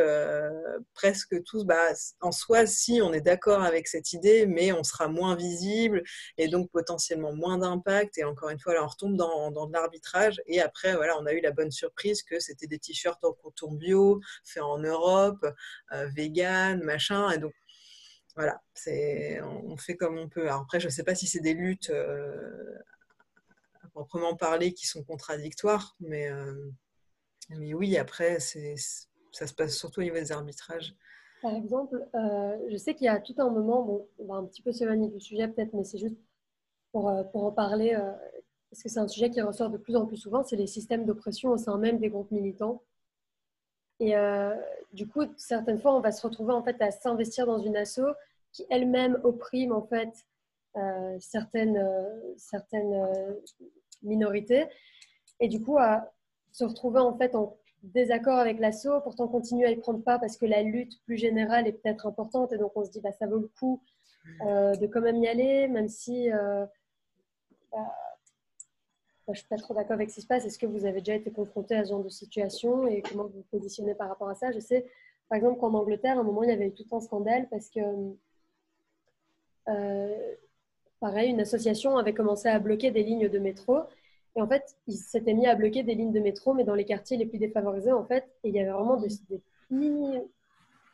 presque tous, bah, en soi, si, on est d'accord avec cette idée, on sera moins visible et donc potentiellement moins d'impact. Et encore une fois, là, on retombe dans, dans de l'arbitrage. Et après, voilà, on a eu la bonne surprise que c'était des t-shirts en coton bio, faits en Europe, euh, vegan, machin. Et donc, voilà, c'est, on fait comme on peut. Après, je ne sais pas si c'est des luttes euh, à proprement parler qui sont contradictoires, mais, euh, mais oui, après, c'est, ça se passe surtout au niveau des arbitrages. Par exemple, euh, je sais qu'il y a tout un moment, bon, on va un petit peu s'éloigner du sujet peut-être, mais c'est juste pour, euh, pour en parler, euh, parce que c'est un sujet qui ressort de plus en plus souvent, c'est les systèmes d'oppression au sein même des groupes militants. Et du coup, certaines fois, on va se retrouver en fait à s'investir dans une asso qui elle-même opprime en fait certaines, certaines minorités, et du coup à se retrouver en fait en désaccord avec l'assaut, pourtant continuer à y prendre part parce que la lutte plus générale est peut-être importante et donc on se dit bah, ça vaut le coup euh, de quand même y aller, même si euh, bah, je ne suis pas trop d'accord avec ce qui se passe. Est-ce que vous avez déjà été confronté à ce genre de situation et comment vous vous positionnez par rapport à ça? Je sais par exemple qu'en Angleterre, à un moment, il y avait eu tout un scandale parce que euh, pareil, une association avait commencé à bloquer des lignes de métro et en fait, ils s'étaient mis à bloquer des lignes de métro, mais dans les quartiers les plus défavorisés, en fait. Et il y avait vraiment des, des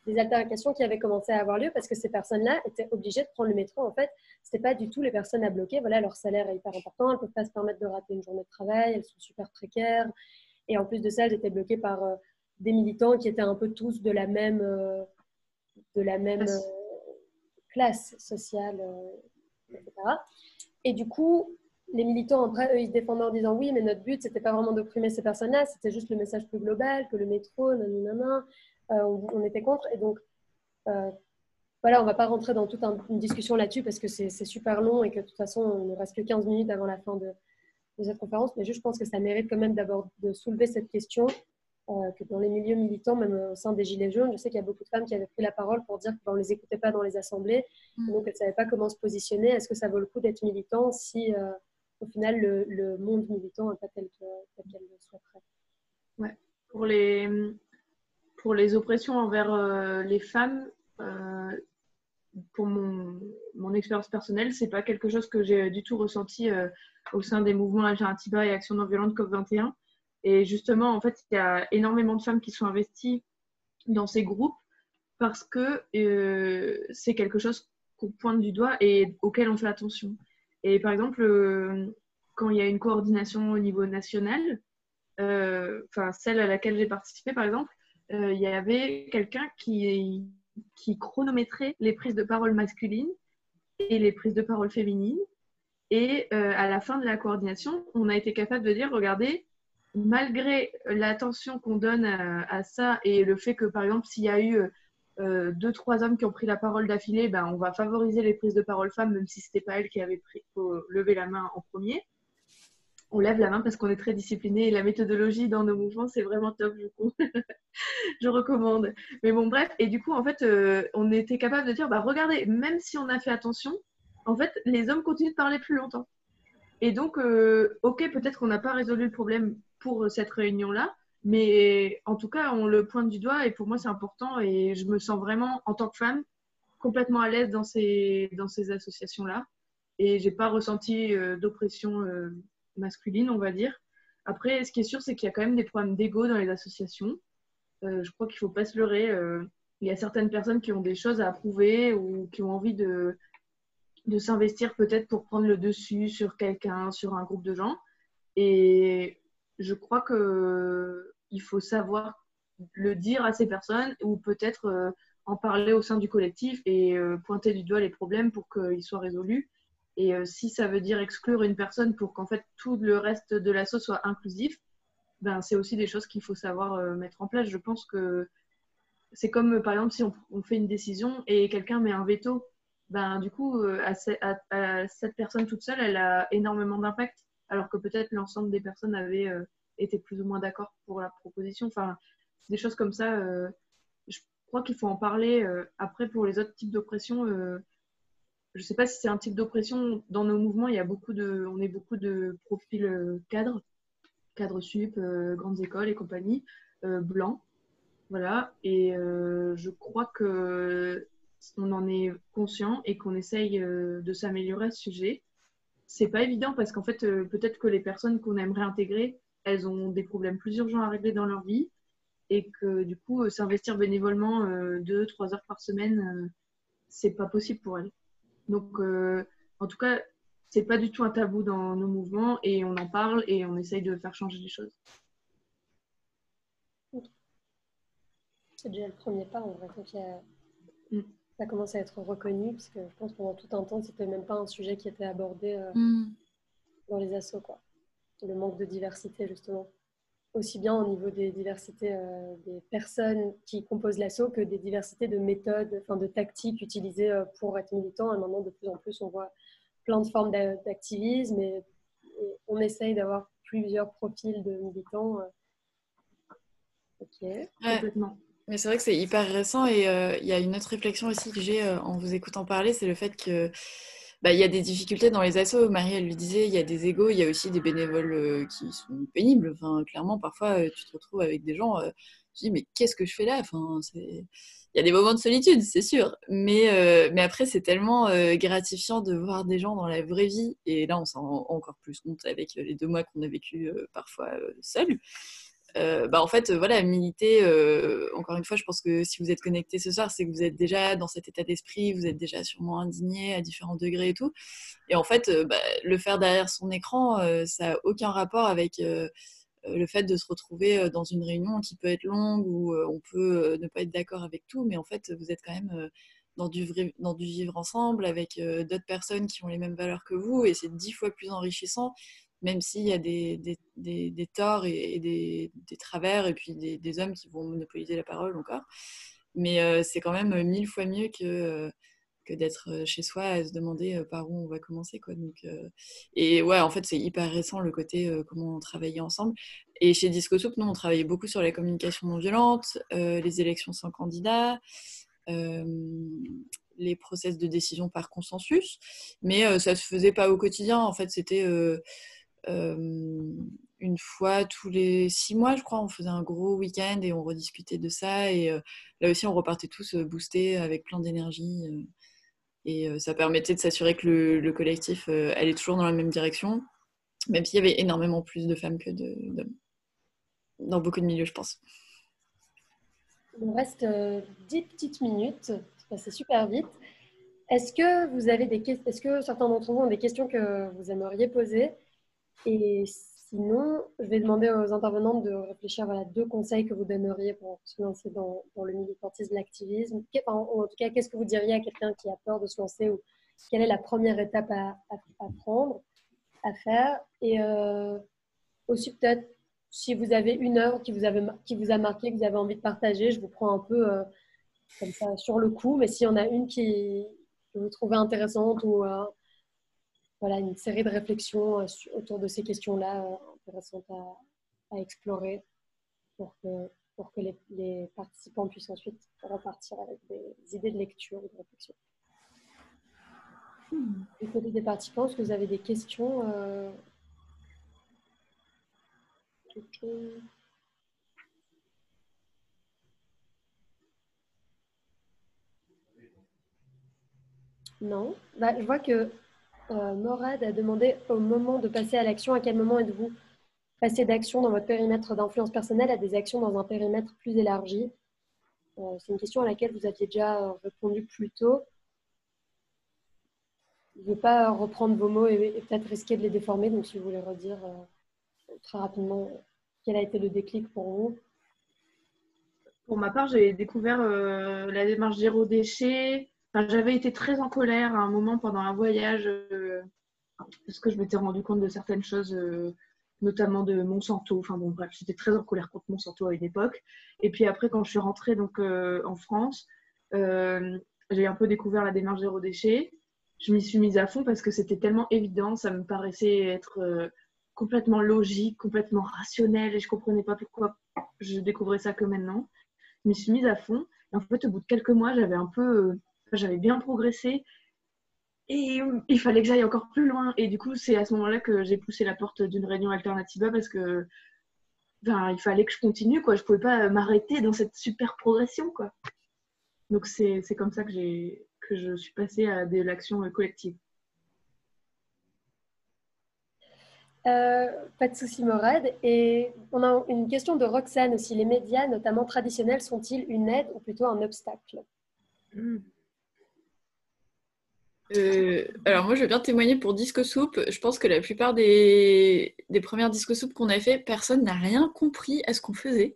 des altercations qui avaient commencé à avoir lieu parce que ces personnes-là étaient obligées de prendre le métro. En fait, c'était pas du tout les personnes à bloquer. Voilà, leur salaire est hyper important. Elles peuvent pas se permettre de rater une journée de travail. Elles sont super précaires. Et en plus de ça, elles étaient bloquées par euh, des militants qui étaient un peu tous de la même, euh, de la même euh, classe sociale, euh, etc. Et du coup, les militants, après, eux, ils se défendaient en disant oui, mais notre but, c'était pas vraiment d'opprimer ces personnes-là, c'était juste le message plus global, que le métro, nanana, on, était contre. Et donc, voilà, on ne va pas rentrer dans toute une discussion là-dessus parce que c'est super long et que de toute façon, il ne reste que 15 minutes avant la fin de, cette conférence. Mais je pense que ça mérite quand même d'abord de soulever cette question euh, que dans les milieux militants, même au sein des Gilets jaunes, je sais qu'il y a beaucoup de femmes qui avaient pris la parole pour dire qu'on ne les écoutait pas dans les assemblées, mm. donc elles ne savaient pas comment se positionner. Est-ce que ça vaut le coup d'être militant si, euh, au final, le, monde militant n'est pas tel qu'elle le souhaiterait ouais. Pour les, pour les oppressions envers euh, les femmes, pour mon, mon expérience personnelle, c'est pas quelque chose que j'ai du tout ressenti au sein des mouvements Alternatiba et Action non violente COP21. Et justement, en fait, il y a énormément de femmes qui sont investies dans ces groupes parce que euh, c'est quelque chose qu'on pointe du doigt et auquel on fait attention. Et par exemple, euh, quand il y a une coordination au niveau national, euh, enfin celle à laquelle j'ai participé par exemple, il y avait quelqu'un qui chronométrait les prises de parole masculines et les prises de parole féminines. Et à la fin de la coordination, on a été capable de dire, regardez, malgré l'attention qu'on donne à, ça et le fait que, par exemple, s'il y a eu euh, deux, trois hommes qui ont pris la parole d'affilée, ben, on va favoriser les prises de parole femmes, même si ce n'était pas elle qui avait pris, levé la main en premier. On lève la main parce qu'on est très discipliné et la méthodologie dans nos mouvements, c'est vraiment top, du. Je recommande. Mais bon, bref. Et du coup, en fait, euh, on était capable de dire, bah, regardez, même si on a fait attention, en fait, les hommes continuent de parler plus longtemps. Et donc, euh, ok, peut-être qu'on n'a pas résolu le problème pour cette réunion-là. Mais en tout cas, on le pointe du doigt et pour moi, c'est important et je me sens vraiment, en tant que femme, complètement à l'aise dans ces, dans ces associations-là. Et j'ai pas ressenti euh, d'oppression euh, masculine, on va dire. Après, ce qui est sûr, c'est qu'il y a quand même des problèmes d'ego dans les associations. Euh, je crois qu'il faut pas se leurrer. il y a certaines personnes qui ont des choses à prouver ou qui ont envie de, de s'investir peut-être pour prendre le dessus sur quelqu'un, sur un groupe de gens. Et je crois que il faut savoir le dire à ces personnes ou peut-être euh, en parler au sein du collectif et euh, pointer du doigt les problèmes pour qu'ils soient résolus. Et euh, si ça veut dire exclure une personne pour qu'en fait tout le reste de l'asso soit inclusif, ben, c'est aussi des choses qu'il faut savoir mettre en place. Je pense que c'est comme par exemple si on, fait une décision et quelqu'un met un veto, ben, du coup, à, cette personne toute seule, elle a énormément d'impact alors que peut-être l'ensemble des personnes avaient euh, été plus ou moins d'accord pour la proposition. Enfin, des choses comme ça. Euh, je crois qu'il faut en parler. Euh, après, pour les autres types d'oppression, je ne sais pas si c'est un type d'oppression. Dans nos mouvements, il y a beaucoup de, on est beaucoup de profils cadres, cadres sup, grandes écoles et compagnie, blancs. Voilà. Et je crois que on en est conscient et qu'on essaye de s'améliorer à ce sujet c'est pas évident parce qu'en fait, euh, peut-être que les personnes qu'on aimerait intégrer, elles ont des problèmes plus urgents à régler dans leur vie et que du coup, euh, s'investir bénévolement euh, deux, trois heures par semaine, c'est pas possible pour elles. Donc, en tout cas, c'est pas du tout un tabou dans nos mouvements et on en parle et on essaye de faire changer les choses. C'est déjà le premier pas, on vrai ça commence à être reconnu, parce que je pense que pendant tout un temps, c'était même pas un sujet qui était abordé euh, mm. dans les assos, quoi. Le manque de diversité, justement. Aussi bien au niveau des diversités euh, des personnes qui composent l'assaut que des diversités de méthodes, enfin de tactiques utilisées euh, pour être militant. Et maintenant, de plus en plus, on voit plein de formes d'activisme et, on essaye d'avoir plusieurs profils de militants. Ok, complètement. Mais c'est vrai que c'est hyper récent et euh, il y a une autre réflexion aussi que j'ai euh, en vous écoutant parler, c'est le fait que bah, il y a des difficultés dans les assos. Marie, elle le disait, il y a des égaux, il y a aussi des bénévoles euh, qui sont pénibles. Enfin, clairement, parfois, tu te retrouves avec des gens, tu dis, mais qu'est-ce que je fais là? Enfin, Il y a des moments de solitude, c'est sûr. Mais, mais après, c'est tellement gratifiant de voir des gens dans la vraie vie. Et là, on s'en rend encore plus compte avec les deux mois qu'on a vécu parfois seuls. Euh, bah en fait, euh, voilà, militer, euh, encore une fois, je pense que si vous êtes connecté ce soir, c'est que vous êtes déjà dans cet état d'esprit, vous êtes déjà sûrement indigné à différents degrés et tout. Et en fait, bah, le faire derrière son écran, ça n'a aucun rapport avec le fait de se retrouver dans une réunion qui peut être longue ou on peut ne pas être d'accord avec tout, mais en fait, vous êtes quand même dans du vivre ensemble avec d'autres personnes qui ont les mêmes valeurs que vous et c'est dix fois plus enrichissant même s'il y a des, des, des, torts et, des, travers, et puis des, hommes qui vont monopoliser la parole encore. Mais c'est quand même mille fois mieux que que d'être chez soi à se demander par où on va commencer. Quoi. Donc, et ouais, en fait, c'est hyper récent le côté comment on travaillait ensemble. Et chez Disco Soup, nous, on travaillait beaucoup sur la communication non violente, les élections sans candidat, les process de décision par consensus. Mais ça ne se faisait pas au quotidien. En fait, c'était une fois tous les six mois, je crois, on faisait un gros week-end et on rediscutait de ça. Et là aussi, on repartait tous boostés avec plein d'énergie. Et euh, ça permettait de s'assurer que le, collectif euh, allait toujours dans la même direction, même s'il y avait énormément plus de femmes que d'hommes. Dans beaucoup de milieux, je pense. Il nous reste 10 euh, petites minutes, c'est super vite. Est-ce que vous avez des Est-ce que certains d'entre vous ont des questions que vous aimeriez poser? Et Sinon, je vais demander aux intervenantes de réfléchir à deux conseils que vous donneriez pour se lancer dans, le militantisme, l'activisme. En, tout cas, qu'est-ce que vous diriez à quelqu'un qui a peur de se lancer ou quelle est la première étape à, prendre, à faire? Et euh, aussi peut-être, si vous avez une œuvre qui vous, qui vous a marqué, que vous avez envie de partager, je vous prends un peu euh, comme ça sur le coup, mais s'il y en a une qui, que vous trouvez intéressante ou euh, voilà, une série de réflexions euh, autour de ces questions-là euh, intéressantes à, explorer pour que, pour que les, participants puissent ensuite repartir avec des idées de lecture ou de réflexion. Hmm. Du côté des participants, est-ce que vous avez des questions euh... Non. Bah, je vois que euh, Morad a demandé au moment de passer à l'action, à quel moment êtes-vous passé d'action dans votre périmètre d'influence personnelle à des actions dans un périmètre plus élargi euh, C'est une question à laquelle vous aviez déjà euh, répondu plus tôt. Je ne veux pas reprendre vos mots et, peut-être risquer de les déformer, donc si vous voulez redire très rapidement quel a été le déclic pour vous. Pour ma part, j'ai découvert la démarche zéro déchet j'avais été très en colère à un moment pendant un voyage euh, parce que je m'étais rendu compte de certaines choses, euh, notamment de Monsanto. Enfin bon, bref, j'étais très en colère contre Monsanto à une époque. Et puis après, quand je suis rentrée donc, euh, en France, j'ai un peu découvert la démarche zéro déchet. Je m'y suis mise à fond parce que c'était tellement évident, ça me paraissait être complètement logique, complètement rationnel et je comprenais pas pourquoi je découvrais ça que maintenant. Je m'y suis mise à fond. Et en fait, au bout de quelques mois, j'avais un peu j'avais bien progressé. Et il fallait que j'aille encore plus loin. Et du coup, c'est à ce moment-là que j'ai poussé la porte d'une réunion alternative parce que ben, il fallait que je continue. Quoi. Je ne pouvais pas m'arrêter dans cette super progression. Quoi. Donc, c'est comme ça que, que je suis passée à de l'action collective. Euh, pas de souci, Morad. Et on a une question de Roxane aussi. Les médias, notamment traditionnels, sont-ils une aide ou plutôt un obstacle? Hmm. Euh, alors moi, je veux bien témoigner pour Disco Soup. Je pense que la plupart des, des premières Disco Soup qu'on a fait, personne n'a rien compris à ce qu'on faisait.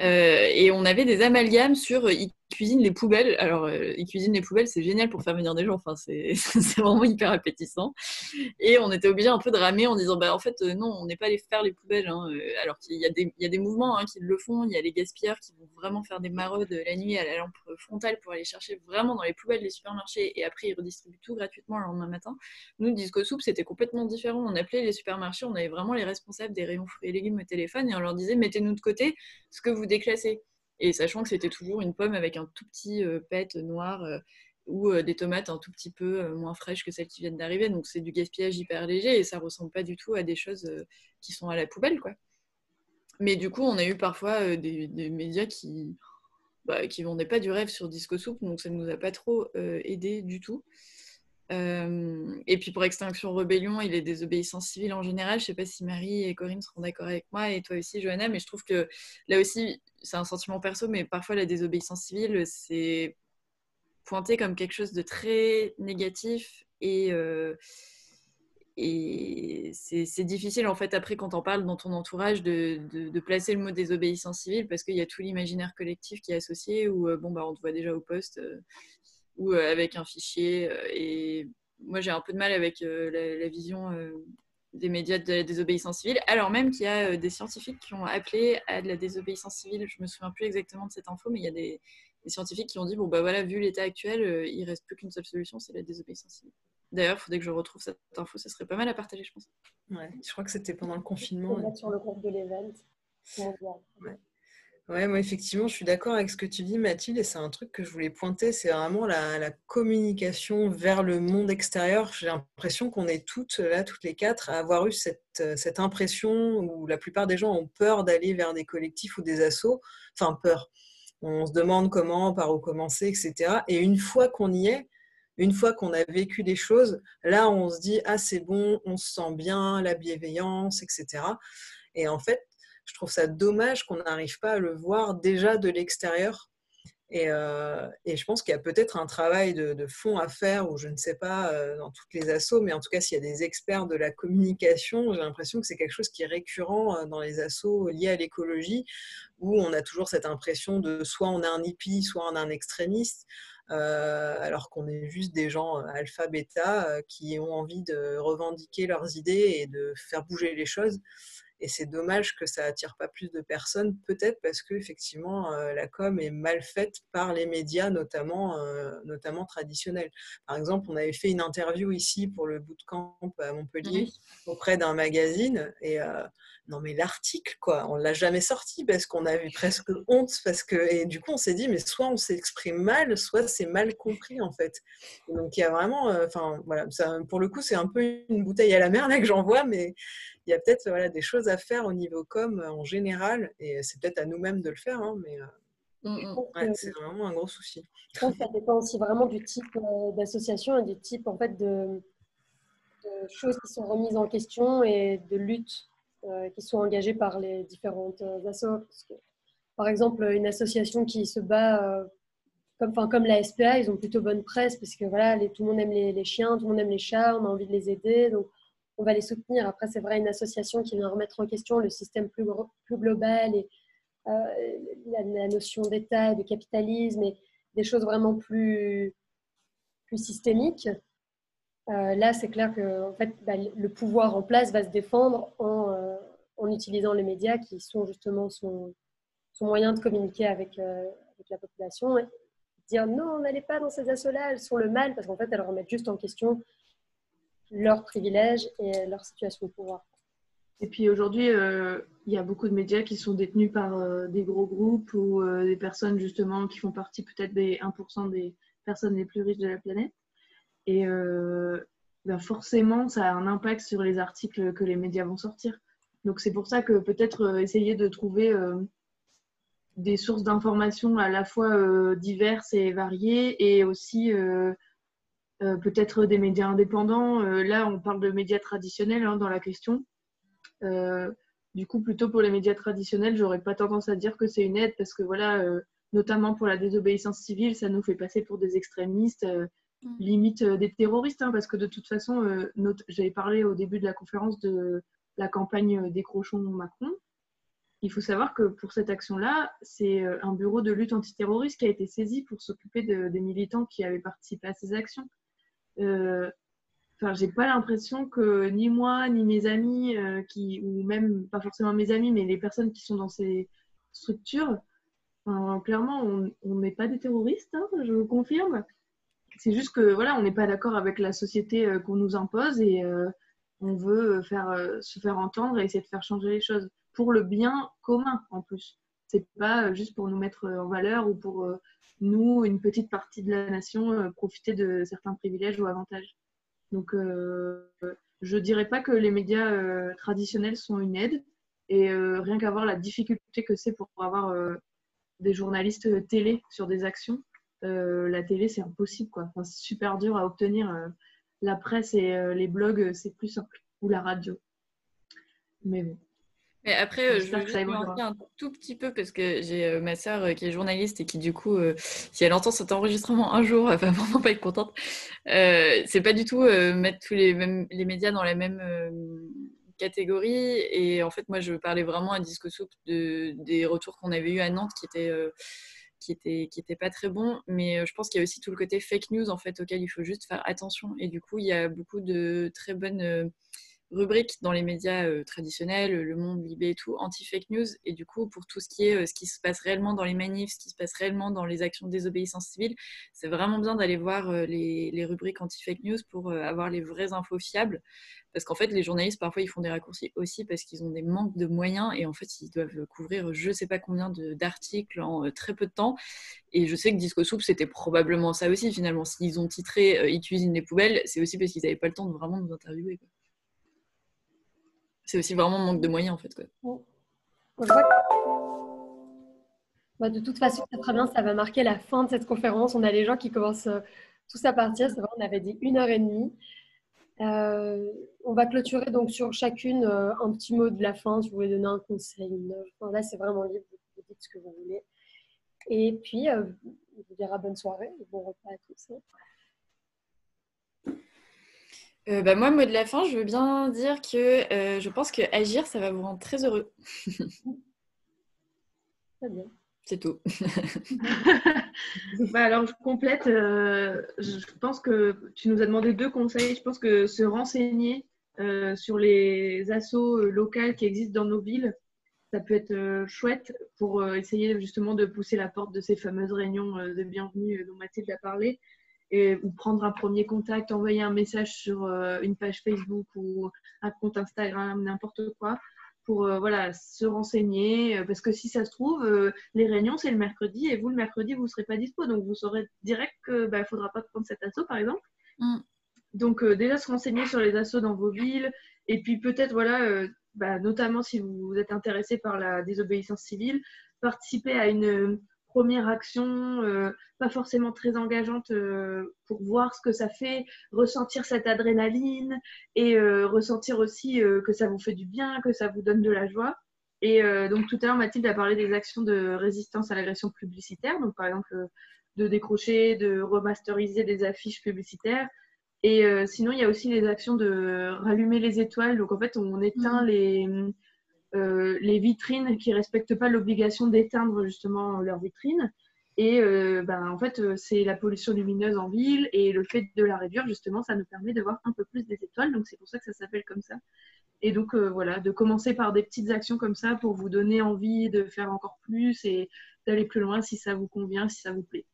Euh, et on avait des amalgames sur cuisine les poubelles. Alors, euh, ils cuisinent les poubelles, c'est génial pour faire venir des gens. Enfin, c'est vraiment hyper appétissant. Et on était obligé un peu de ramer en disant, bah en fait, euh, non, on n'est pas allé faire les poubelles. Hein. Euh, alors qu'il y, a des mouvements hein, qui le font. Il y a les gaspilleurs qui vont vraiment faire des maraudes la nuit à la lampe frontale pour aller chercher vraiment dans les poubelles des supermarchés. Et après, ils redistribuent tout gratuitement le lendemain matin. Nous, Disco Soup, c'était complètement différent. On appelait les supermarchés, on avait vraiment les responsables des rayons fruits et légumes au téléphone et on leur disait, mettez-nous de côté ce que vous déclassez. Et sachant que c'était toujours une pomme avec un tout petit euh, pet noir euh, ou euh, des tomates un tout petit peu moins fraîches que celles qui viennent d'arriver. Donc c'est du gaspillage hyper léger et ça ressemble pas du tout à des choses qui sont à la poubelle. quoi. Mais du coup, on a eu parfois des, médias qui bah, qui vendaient pas du rêve sur Disco Soup, donc ça ne nous a pas trop aidé du tout. Euh, et puis pour Extinction Rebellion et les désobéissances civiles en général, je ne sais pas si Marie et Corinne seront d'accord avec moi, et toi aussi, Johanna, mais je trouve que là aussi, c'est un sentiment perso, mais parfois la désobéissance civile, c'est pointé comme quelque chose de très négatif et, euh, c'est difficile en fait après quand on parle dans ton entourage de, placer le mot désobéissance civile parce qu'il y a tout l'imaginaire collectif qui est associé ou euh, bon bah on te voit déjà au poste ou euh, avec un fichier. Euh, et moi, j'ai un peu de mal avec euh, la, vision des médias de la désobéissance civile, alors même qu'il y a des scientifiques qui ont appelé à de la désobéissance civile. Je me souviens plus exactement de cette info, mais il y a des, scientifiques qui ont dit bon bah voilà, vu l'état actuel, il reste plus qu'une seule solution, c'est la désobéissance civile. D'ailleurs, il faudrait que je retrouve cette info, ça serait pas mal à partager, je pense. Ouais, je crois que c'était pendant le confinement. sur le groupe de l'event. Ouais. Moi effectivement, je suis d'accord avec ce que tu dis, Mathilde, et c'est un truc que je voulais pointer, c'est vraiment la, communication vers le monde extérieur. J'ai l'impression qu'on est toutes là, toutes les quatre, à avoir eu cette, cette impression où la plupart des gens ont peur d'aller vers des collectifs ou des assos, enfin peur. On se demande comment, par où commencer, etc. Et une fois qu'on y est, une fois qu'on a vécu des choses, là, on se dit, ah, c'est bon, on se sent bien, la bienveillance, etc. Et en fait, je trouve ça dommage qu'on n'arrive pas à le voir déjà de l'extérieur. Et, euh, je pense qu'il y a peut-être un travail de, fond à faire, ou je ne sais pas, euh, dans toutes les assos, mais en tout cas, s'il y a des experts de la communication, j'ai l'impression que c'est quelque chose qui est récurrent euh, dans les assos liés à l'écologie, où on a toujours cette impression de soit on a un hippie, soit on a un extrémiste. Alors qu'on est juste des gens alpha, bêta, qui ont envie de revendiquer leurs idées et de faire bouger les choses. Et c'est dommage que ça attire pas plus de personnes, peut-être parce que effectivement la com est mal faite par les médias, notamment, notamment traditionnels. Par exemple, on avait fait une interview ici pour le bootcamp à Montpellier auprès d'un magazine et non mais l'article quoi, on l'a jamais sorti parce qu'on avait presque honte parce que et du coup on s'est dit mais soit on s'exprime mal, soit c'est mal compris en fait. donc il y a vraiment, euh, enfin voilà, ça, pour le coup c'est un peu une bouteille à la mer là que j'envoie, mais il y a peut-être voilà des choses à faire au niveau com en général et c'est peut-être à nous-mêmes de le faire, hein, mais euh, mmh, mmh. c'est vraiment un gros souci. Je pense que ça dépend aussi vraiment du type euh, d'association et du type en fait de, de choses qui sont remises en question et de lutte euh, qui sont engagés par les différentes euh, assos. par exemple, une association qui se bat euh, comme, enfin, comme la SPA, ils ont plutôt bonne presse parce que voilà, tout le monde aime les, chiens, tout le monde aime les chats, on a envie de les aider, donc on va les soutenir. Après, c'est vrai, une association qui vient remettre en question le système plus, global et la, notion d'État de capitalisme et des choses vraiment plus, plus systémiques. Euh, là, c'est clair que bah, le pouvoir en place va se défendre en, euh, utilisant les médias qui sont justement son, moyen de communiquer avec, euh, la population. Et dire non, n'allez pas dans ces assauts-là, elles sont le mal, parce qu'en fait, elles remettent juste en question leurs privilèges et leur situation de pouvoir. Et puis aujourd'hui, il y a beaucoup de médias qui sont détenus par des gros groupes ou des personnes justement qui font partie peut-être des 1% des personnes les plus riches de la planète. Et euh, ben forcément, ça a un impact sur les articles que les médias vont sortir. Donc c'est pour ça que peut-être euh, essayer de trouver euh, des sources d'informations à la fois diverses et variées et aussi peut-être des médias indépendants. là, on parle de médias traditionnels hein, dans la question. du coup, plutôt pour les médias traditionnels, j'aurais pas tendance à dire que c'est une aide parce que voilà, notamment pour la désobéissance civile, ça nous fait passer pour des extrémistes Mm. limite euh, des terroristes, hein, parce que de toute façon, euh, j'avais parlé au début de la conférence de la campagne euh, Décrochons Macron. Il faut savoir que pour cette action-là, c'est un bureau de lutte antiterroriste qui a été saisi pour s'occuper des militants qui avaient participé à ces actions. Enfin, j'ai pas l'impression que ni moi, ni mes amis, qui, ou même pas forcément mes amis, mais les personnes qui sont dans ces structures, clairement, on n'est pas des terroristes, hein, je vous confirme. C'est juste que voilà, on n'est pas d'accord avec la société euh, qu'on nous impose et euh, on veut faire, euh, se faire entendre et essayer de faire changer les choses pour le bien commun en plus. C'est pas juste pour nous mettre en valeur ou pour nous, une petite partie de la nation, profiter de certains privilèges ou avantages. Donc, je dirais pas que les médias traditionnels sont une aide et rien qu'à voir la difficulté que c'est pour avoir des journalistes télé sur des actions, euh, la télé, c'est impossible. Quoi. c'est super dur à obtenir. Euh, la presse et euh, les blogs, c'est plus simple. Ou la radio. Mais bon. Mais après, je vais juste un tout petit peu parce que j'ai ma sœur qui est journaliste et qui, du coup, si elle entend cet enregistrement un jour, elle va vraiment pas être contente. c'est pas du tout mettre tous les, mêmes, les médias dans la même catégorie. Et en fait, moi, je parlais vraiment à Disco Soup de, des retours qu'on avait eu à Nantes qui étaient qui était, qui était pas très bon. Mais euh, je pense qu'il y a aussi tout le côté fake news en fait auquel il faut juste faire attention. Et du coup, il y a beaucoup de très bonnes euh, rubrique dans les médias euh, traditionnels, Le Monde, Libé et tout, anti-fake news. Et du coup, pour tout ce qui est ce qui se passe réellement dans les manifs, ce qui se passe réellement dans les actions de désobéissance civile, c'est vraiment bien d'aller voir les, les, rubriques anti-fake news pour avoir les vraies infos fiables. Parce qu'en fait, les journalistes, parfois, ils font des raccourcis aussi parce qu'ils ont des manques de moyens et en fait, ils doivent couvrir je ne sais pas combien d'articles en euh, très peu de temps. Et je sais que Disco Soup, c'était probablement ça aussi, finalement. S'ils ont titré euh, Ils cuisinent les poubelles, c'est aussi parce qu'ils n'avaient pas le temps de vraiment nous interviewer. C'est aussi vraiment manque de moyens, en fait. Quoi. De toute façon, très bien, ça va marquer la fin de cette conférence. On a les gens qui commencent euh, tous à partir. C'est vrai, on avait dit une heure et demie. Euh, on va clôturer donc sur chacune euh, un petit mot de la fin, vous voulez donner un conseil, là, c'est vraiment libre, vous dites ce que vous voulez. Et puis, je vous dirai bonne soirée bon repas à tous. Bah moi, mot de la fin, je veux bien dire que je pense que agir, ça va vous rendre très heureux. très bien. C'est tout. bah alors, je complète. Euh, je pense que tu nous as demandé deux conseils. Je pense que se renseigner euh, sur les euh, locales qui existent dans nos villes, ça peut être chouette pour essayer justement de pousser la porte de ces fameuses réunions de bienvenue dont Mathilde a parlé. Et, ou prendre un premier contact, envoyer un message sur une page Facebook ou un compte Instagram, n'importe quoi pour euh, voilà, se renseigner. Euh, parce que si ça se trouve, euh, les réunions, c'est le mercredi et vous, le mercredi, vous ne serez pas dispo. Donc, vous saurez direct qu'il bah, ne faudra pas prendre cet assaut, par exemple. Mm. Donc, déjà, se renseigner sur les assauts dans vos villes. Et puis, peut-être, voilà, bah, notamment si vous êtes intéressé par la désobéissance civile, participer à une première action, euh, pas forcément très engageante euh, pour voir ce que ça fait, ressentir cette adrénaline et euh, ressentir aussi que ça vous fait du bien, que ça vous donne de la joie. Et donc tout à l'heure, Mathilde a parlé des actions de résistance à l'agression publicitaire, donc par exemple de décrocher, de remasteriser des affiches publicitaires. Et sinon, il y a aussi les actions de rallumer les étoiles. Donc en fait, on éteint mmh. les euh, les vitrines qui respectent pas l'obligation d'éteindre justement leurs vitrines. Et euh, ben, en fait, euh, c'est la pollution lumineuse en ville et le fait de la réduire, justement, ça nous permet de voir un peu plus des étoiles. Donc, c'est pour ça que ça s'appelle comme ça. Et donc, voilà, de commencer par des petites actions comme ça pour vous donner envie de faire encore plus et d'aller plus loin si ça vous convient, si ça vous plaît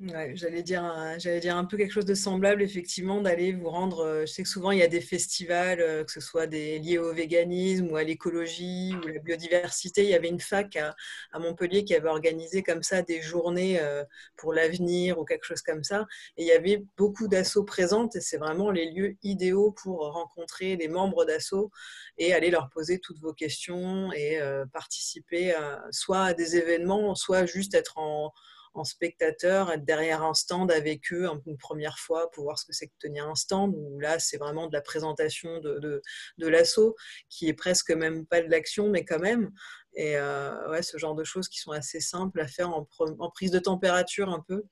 j'allais dire, un, j'allais dire un peu quelque chose de semblable, effectivement, d'aller vous rendre. Euh, je sais que souvent il y a des festivals, euh, que ce soit liés au véganisme ou à l'écologie ou la biodiversité. Il y avait une fac à, Montpellier qui avait organisé comme ça des journées euh, pour l'avenir ou quelque chose comme ça. Et il y avait beaucoup d'assauts présentes et c'est vraiment les lieux idéaux pour rencontrer les membres d'assauts et aller leur poser toutes vos questions et participer soit à des événements, soit juste être en en spectateur, être derrière un stand avec eux une première fois pour voir ce que c'est que tenir un stand, où là, c'est vraiment de la présentation de, de, l'assaut, qui est presque même pas de l'action, mais quand même. Et euh, ouais, ce genre de choses qui sont assez simples à faire en, prise de température un peu,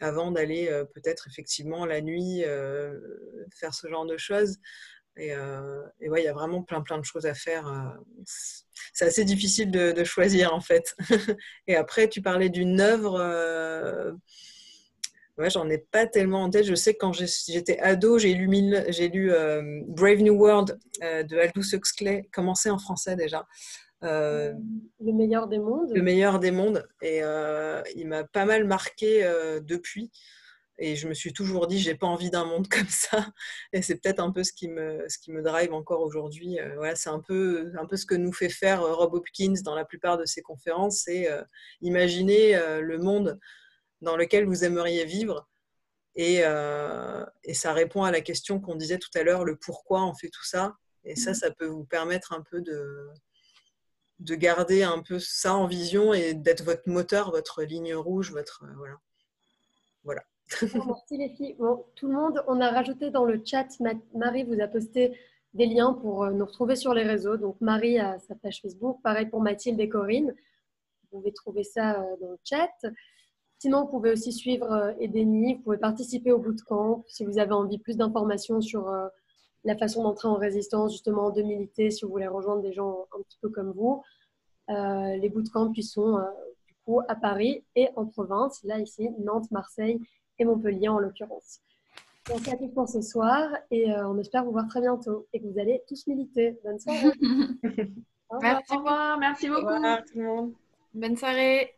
avant d'aller euh, peut-être effectivement la nuit euh, faire ce genre de choses. Et, euh, et, ouais, il y a vraiment plein plein de choses à faire. Euh, c'est assez difficile de, choisir en fait. et après, tu parlais d'une œuvre. Euh, ouais, j'en ai pas tellement en tête. Je sais que quand j'étais ado, j'ai lu, j'ai lu Brave New World de Aldous Huxley, commencé en français déjà. le meilleur des mondes. Le meilleur des mondes. Et il m'a pas mal marqué depuis. Et je me suis toujours dit, j'ai pas envie d'un monde comme ça. Et c'est peut-être un peu ce qui me, ce qui me drive encore aujourd'hui. Euh, voilà, c'est un peu, un peu ce que nous fait faire euh, Rob Hopkins dans la plupart de ses conférences. C'est euh, imaginer le monde dans lequel vous aimeriez vivre. Et, et ça répond à la question qu'on disait tout à l'heure, le pourquoi on fait tout ça. Et ça, mmh. ça peut vous permettre un peu de, de garder un peu ça en vision et d'être votre moteur, votre ligne rouge, votre voilà. Voilà. Merci les filles. tout le monde, on a rajouté dans le chat, Marie vous a posté des liens pour euh, nous retrouver sur les réseaux. Donc Marie a sa page Facebook, pareil pour Mathilde et Corinne. Vous pouvez trouver ça euh, dans le chat. Sinon, vous pouvez aussi suivre euh, Edeni, vous pouvez participer au bootcamp si vous avez envie plus d'informations sur la façon d'entrer en résistance, justement de militer, si vous voulez rejoindre des gens un petit peu comme vous. les bootcamps, ils sont du coup à Paris et en province, là ici, Nantes, Marseille et Montpellier en l'occurrence. Merci à tous pour ce soir et euh, on espère vous voir très bientôt et que vous allez tous militer. Bonne soirée. Merci, Au revoir. Merci beaucoup. Au revoir tout le monde. Bonne soirée.